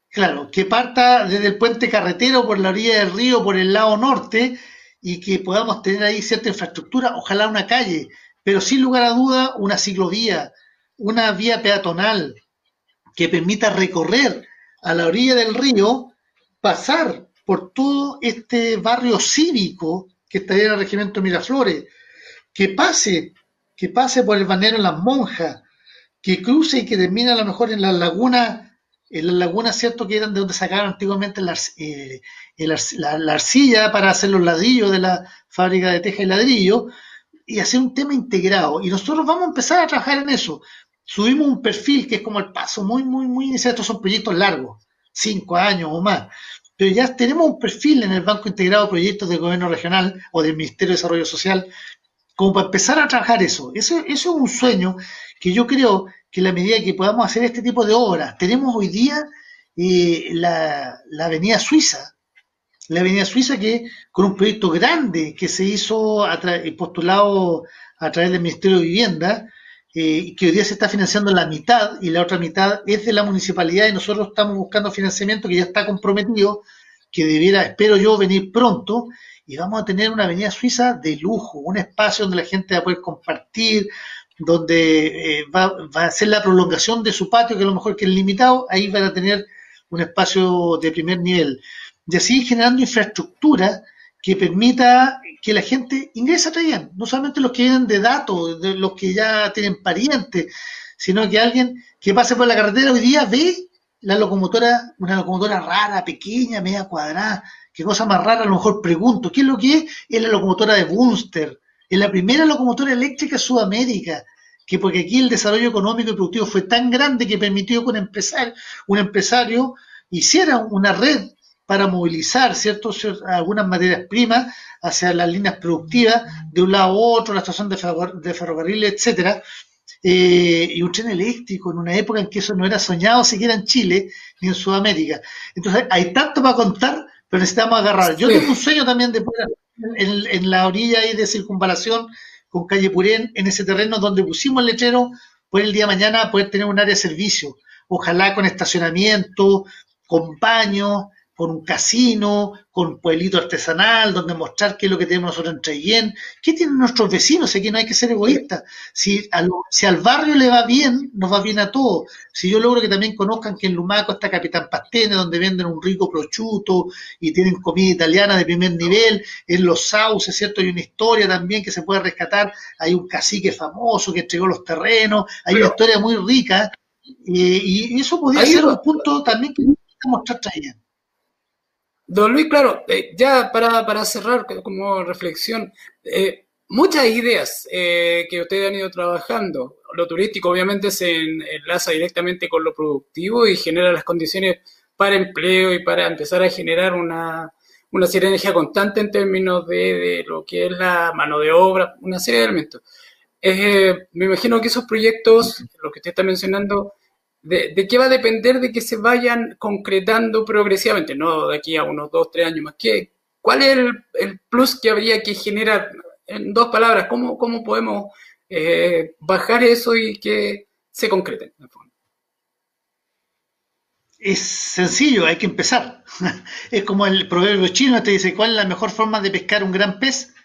Speaker 4: Claro, que parta desde el puente carretero por la orilla del río, por el lado norte, y que podamos tener ahí cierta infraestructura, ojalá una calle, pero sin lugar a duda una ciclovía, una vía peatonal que permita recorrer a la orilla del río, pasar por todo este barrio cívico que estaría en el regimiento Miraflores, que pase, que pase por el banero en las monjas, que cruce y que termine a lo mejor en la laguna, en la laguna, ¿cierto? Que eran de donde sacaron antiguamente la, eh, la, arcilla para hacer los ladrillos de la fábrica de teja y ladrillo, y hacer un tema integrado. Y nosotros vamos a empezar a trabajar en eso subimos un perfil que es como el paso muy, muy, muy inicial. Estos son proyectos largos, cinco años o más. Pero ya tenemos un perfil en el Banco Integrado de Proyectos del Gobierno Regional o del Ministerio de Desarrollo Social como para empezar a trabajar eso. Eso, es un sueño que yo creo que la medida que podamos hacer este tipo de obras, tenemos hoy día eh, la, Avenida Suiza, la Avenida Suiza que con un proyecto grande que se hizo postulado a través del Ministerio de Vivienda, eh, que hoy día se está financiando la mitad y la otra mitad es de la municipalidad y nosotros estamos buscando financiamiento que ya está comprometido, que debiera, espero yo, venir pronto y vamos a tener una avenida suiza de lujo, un espacio donde la gente va a poder compartir, donde eh, va, va, a ser la prolongación de su patio, que a lo mejor que es limitado, ahí van a tener un espacio de primer nivel. Y así generando infraestructura que permita que la gente ingrese a no solamente los que vienen de datos, de los que ya tienen parientes, sino que alguien que pase por la carretera hoy día ve la locomotora, una locomotora rara, pequeña, media cuadrada, qué cosa más rara, a lo mejor pregunto, ¿qué es lo que es? Es la locomotora de Bunster, es la primera locomotora eléctrica de Sudamérica, que porque aquí el desarrollo económico y productivo fue tan grande que permitió que un empresario, un empresario hiciera una red para movilizar ¿cierto? algunas materias primas hacia las líneas productivas de un lado a otro, la estación de, ferrocarril, etcétera, eh, y un tren eléctrico en una época en que eso no era soñado siquiera en Chile ni en Sudamérica. Entonces hay tanto para contar, pero necesitamos agarrar. Yo tengo un sueño también de poder en, en la orilla ahí de circunvalación con calle Purén, en ese terreno donde pusimos el letrero, por el día de mañana poder tener un área de servicio, ojalá con estacionamiento, con baños, con un casino, con un pueblito artesanal, donde mostrar qué es lo que tenemos nosotros en Treyén, qué tienen nuestros vecinos, aquí no hay que ser egoísta. Si, si al barrio le va bien, nos va bien a todos. Si yo logro que también conozcan que en Lumaco está Capitán Pastene, donde venden un rico prosciutto y tienen comida italiana de primer nivel, en Los Sauces, ¿cierto? Hay una historia también que se puede rescatar, hay un cacique famoso que entregó los terrenos, hay una historia muy rica, y, eso podría ser un punto también que mostrar Treyén.
Speaker 3: Don Luis, claro, eh, ya para, para, cerrar como reflexión, eh, muchas ideas eh, que ustedes han ido trabajando. Lo turístico obviamente se enlaza directamente con lo productivo y genera las condiciones para empleo y para empezar a generar una, una sinergia constante en términos de, de, lo que es la mano de obra, una serie de elementos. me imagino que esos proyectos, lo que usted está mencionando, de, qué va a depender de que se vayan concretando progresivamente, no de aquí a unos dos, tres años más. ¿Qué, ¿Cuál es el, plus que habría que generar? En dos palabras, ¿cómo, podemos eh, bajar eso y que se concrete?
Speaker 4: Es sencillo, hay que empezar. es como el proverbio chino, te dice, ¿cuál es la mejor forma de pescar un gran pez?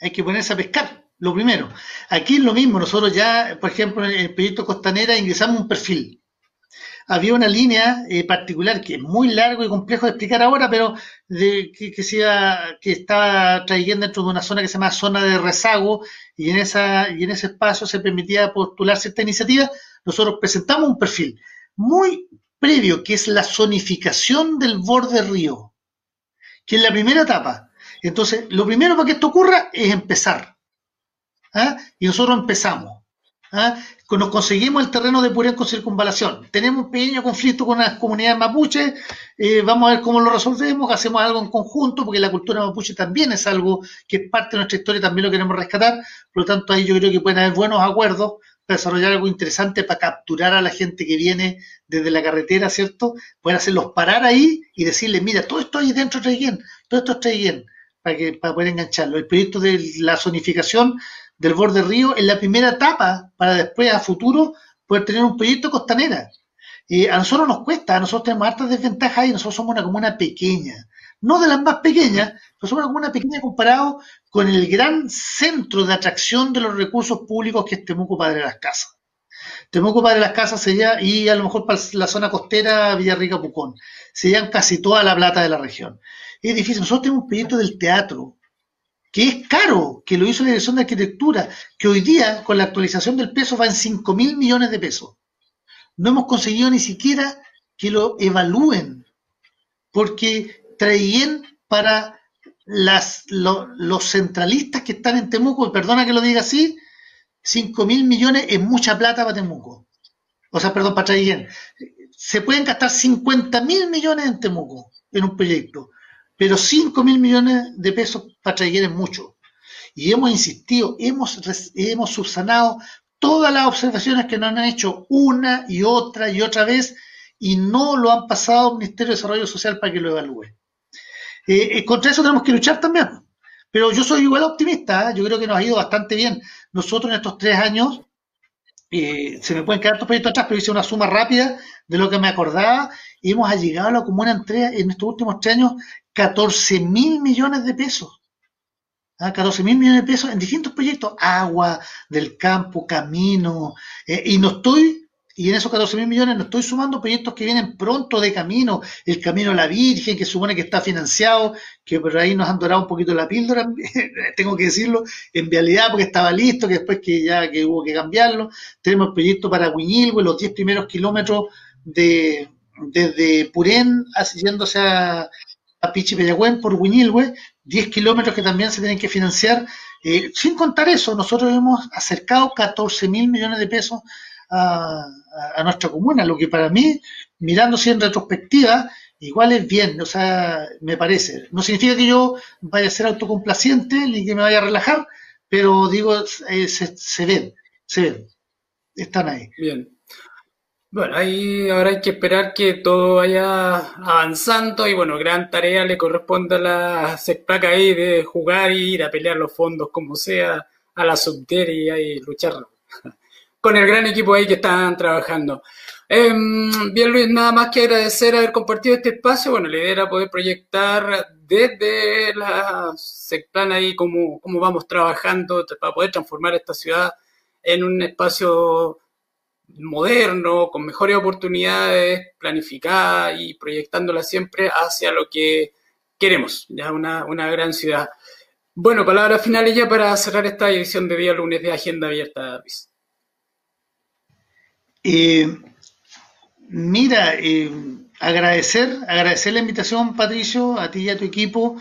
Speaker 4: Hay que ponerse a pescar, lo primero. Aquí es lo mismo, nosotros ya, por ejemplo, en el proyecto Costanera ingresamos un perfil había una línea eh, particular que es muy largo y complejo de explicar ahora, pero de, que, que, que estaba trayendo dentro de una zona que se llama zona de rezago y en, esa, y en ese espacio se permitía postular cierta iniciativa. Nosotros presentamos un perfil muy previo, que es la zonificación del borde río, que es la primera etapa. Entonces, lo primero para que esto ocurra es empezar. ¿ah? Y nosotros empezamos. ¿ah? Nos conseguimos el terreno de Purén con circunvalación. Tenemos un pequeño conflicto con las comunidades mapuche, eh, vamos a ver cómo lo resolvemos, hacemos algo en conjunto, porque la cultura mapuche también es algo que es parte de nuestra historia, también lo queremos rescatar, por lo tanto ahí yo creo que pueden haber buenos acuerdos para desarrollar algo interesante para capturar a la gente que viene desde la carretera, ¿cierto? Poder hacerlos parar ahí y decirles, mira, todo esto ahí dentro bien, todo esto bien, para, que, para poder engancharlo. El proyecto de la zonificación del borde río en la primera etapa para después a futuro poder tener un proyecto costanera. Eh, a nosotros nos cuesta, a nosotros tenemos hartas desventajas y nosotros somos una comuna pequeña. No de las más pequeñas, pero somos una comuna pequeña comparado con el gran centro de atracción de los recursos públicos que es Temuco Padre de las Casas. Temuco Padre de las Casas sería, y a lo mejor para la zona costera Villarrica Pucón, serían casi toda la plata de la región. Es difícil, nosotros tenemos un proyecto del teatro, que es caro, que lo hizo la Dirección de Arquitectura, que hoy día con la actualización del peso va en 5 mil millones de pesos. No hemos conseguido ni siquiera que lo evalúen, porque traían para los centralistas que están en Temuco, perdona que lo diga así, 5 mil millones es mucha plata para Temuco. O sea, perdón, para Traillén. Se pueden gastar 50 mil millones en Temuco, en un proyecto pero 5 mil millones de pesos para traer es mucho. Y hemos insistido, hemos, hemos subsanado todas las observaciones que nos han hecho una y otra y otra vez y no lo han pasado al Ministerio de Desarrollo Social para que lo evalúe. Eh, eh, contra eso tenemos que luchar también. Pero yo soy igual optimista, ¿eh? yo creo que nos ha ido bastante bien. Nosotros en estos tres años eh, se me pueden quedar estos proyectos atrás, pero hice una suma rápida de lo que me acordaba y hemos llegado a la comuna entrega en estos últimos tres años 14 mil millones de pesos. 14 ¿Ah? mil millones de pesos en distintos proyectos, agua, del campo, camino, eh, y no estoy y en esos 14 mil millones no estoy sumando proyectos que vienen pronto de camino, el Camino a la Virgen, que supone que está financiado, que por ahí nos han dorado un poquito la píldora, tengo que decirlo, en vialidad porque estaba listo, que después que ya que hubo que cambiarlo. Tenemos el proyecto para Huiñilwe, los 10 primeros kilómetros de desde Purén, yéndose a, a Pichipeyagüen por Huiñilwe, 10 kilómetros que también se tienen que financiar. Eh, sin contar eso, nosotros hemos acercado 14 mil millones de pesos a, nuestra comuna, lo que para mí, mirándose en retrospectiva, igual es bien, o sea, me parece. No significa que yo vaya a ser autocomplaciente ni que me vaya a relajar, pero digo, eh, se, ven, se ven, están ahí.
Speaker 3: Bien. Bueno, ahí ahora hay que esperar que todo vaya avanzando y bueno, gran tarea le corresponde a la CEPAC ahí de jugar y ir a pelear los fondos como sea a la subteria y luchar con el gran equipo ahí que están trabajando. Em, bien, Luis, nada más que agradecer haber compartido este espacio. Bueno, la idea era poder proyectar desde la SECPLAN ahí cómo, cómo vamos trabajando para poder transformar esta ciudad en un espacio moderno, con mejores oportunidades, planificada y proyectándola siempre hacia lo que queremos, ya una, una gran ciudad. Bueno, palabras finales ya para cerrar esta edición de día lunes de Agenda Abierta, Luis.
Speaker 4: Eh, mira, eh, agradecer, agradecer la invitación, Patricio, a ti y a tu equipo,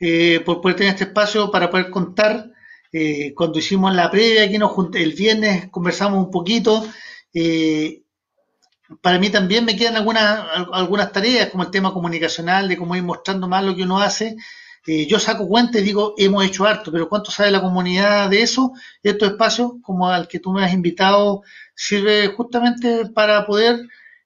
Speaker 4: eh, por poder tener este espacio para poder contar. cuando hicimos la previa, aquí nos el viernes conversamos un poquito. para mí también me quedan algunas, algunas tareas, como el tema comunicacional, de cómo ir mostrando más lo que uno hace. yo saco cuenta y digo, hemos hecho harto, pero ¿cuánto sabe la comunidad de eso? Estos espacios, como al que tú me has invitado, sirve justamente para poder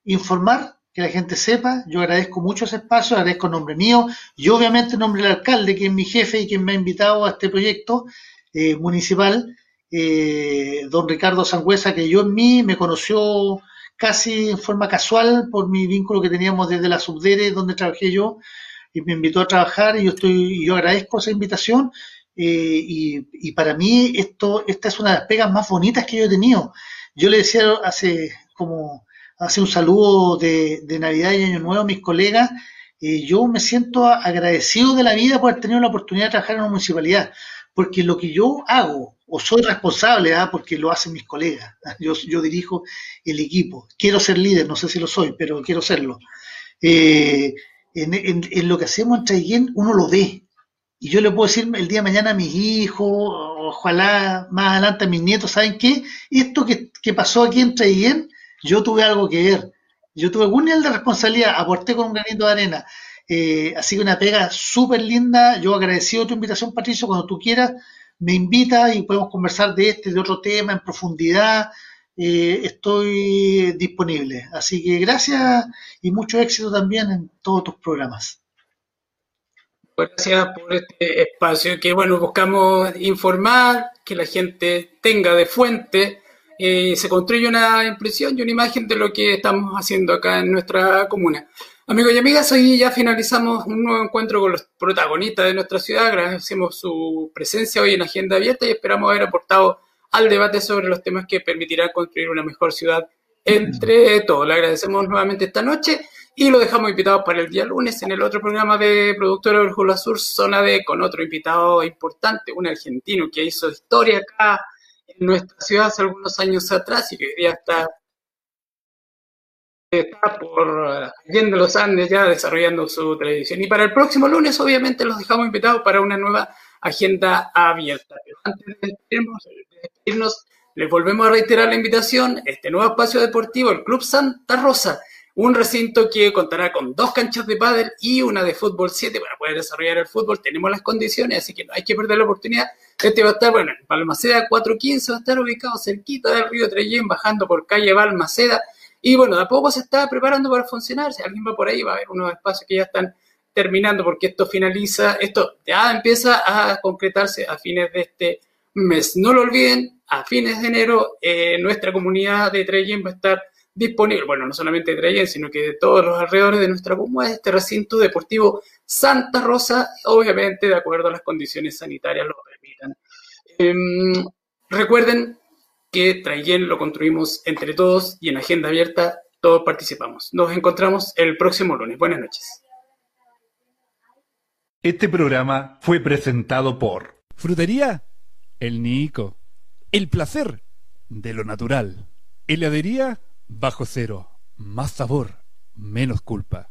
Speaker 4: informar, que la gente sepa. Yo agradezco mucho ese espacio, agradezco el nombre mío y obviamente el nombre del alcalde, que es mi jefe y quien me ha invitado a este proyecto eh, municipal, eh, don Ricardo Sangüesa, que yo en mí me conoció casi en forma casual por mi vínculo que teníamos desde la Subdere, donde trabajé yo, y me invitó a trabajar y yo estoy, yo agradezco esa invitación. Eh, y, y, para mí esto, esta es una de las pegas más bonitas que yo he tenido. Yo le decía hace como hace un saludo de, Navidad y Año Nuevo a mis colegas, eh, yo me siento agradecido de la vida por haber tenido la oportunidad de trabajar en una municipalidad, porque lo que yo hago, o soy responsable, ¿ah? porque lo hacen mis colegas, ¿ah? yo, yo, dirijo el equipo, quiero ser líder, no sé si lo soy, pero quiero serlo. Eh, en, lo que hacemos en Traiguén uno lo ve, y yo le puedo decir el día de mañana a mis hijos, ojalá más adelante mis nietos, ¿saben qué? Esto que, pasó aquí en Traiguén, yo tuve algo que ver. Yo tuve algún nivel de responsabilidad, aporté con un granito de arena. Eh, así que una pega súper linda. Yo agradecido tu invitación, Patricio. Cuando tú quieras, me invita y podemos conversar de este, de otro tema en profundidad. Eh, estoy disponible. Así que gracias y mucho éxito también en todos tus programas.
Speaker 3: Gracias por este espacio que, bueno, buscamos informar, que la gente tenga de fuente, eh, se construye una impresión y una imagen de lo que estamos haciendo acá en nuestra comuna. Amigos y amigas, hoy ya finalizamos un nuevo encuentro con los protagonistas de nuestra ciudad. Agradecemos su presencia hoy en Agenda Abierta y esperamos haber aportado al debate sobre los temas que permitirán construir una mejor ciudad entre todos. Le agradecemos nuevamente esta noche y lo dejamos invitado para el día lunes en el otro programa de Productora Brújula Sur, Zona D, con otro invitado importante, un argentino que hizo historia acá en nuestra ciudad hace algunos años atrás y que hoy día está, está por yendo los Andes ya desarrollando su tradición. Y para el próximo lunes, obviamente, los dejamos invitados para una nueva agenda abierta. Pero antes de despedirnos, les volvemos a reiterar la invitación, este nuevo espacio deportivo, el Club Santa Rosa un recinto que contará con dos canchas de pádel y una de fútbol 7 para poder desarrollar el fútbol. Tenemos las condiciones, así que no hay que perder la oportunidad. Este va a estar, bueno, en Balmaceda 415, va a estar ubicado cerquita del río Trellén, bajando por calle Balmaceda. Y bueno, de a poco se está preparando para funcionar. Si alguien va por ahí, va a haber unos espacios que ya están terminando porque esto finaliza, esto ya empieza a concretarse a fines de este mes. No lo olviden, a fines de enero eh, nuestra comunidad de Treyen va a estar disponible, bueno, no solamente de Treyen, sino que de todos los alrededores de nuestra comunidad, este recinto deportivo Santa Rosa, obviamente de acuerdo a las condiciones sanitarias lo permitan. Em, recuerden que Trayen lo construimos entre todos y en agenda abierta todos participamos. Nos encontramos el próximo lunes. Buenas noches.
Speaker 1: Este programa fue presentado por
Speaker 2: Frutería El Nico. El placer de lo natural. Heladería Bajo Cero. Más sabor, menos culpa.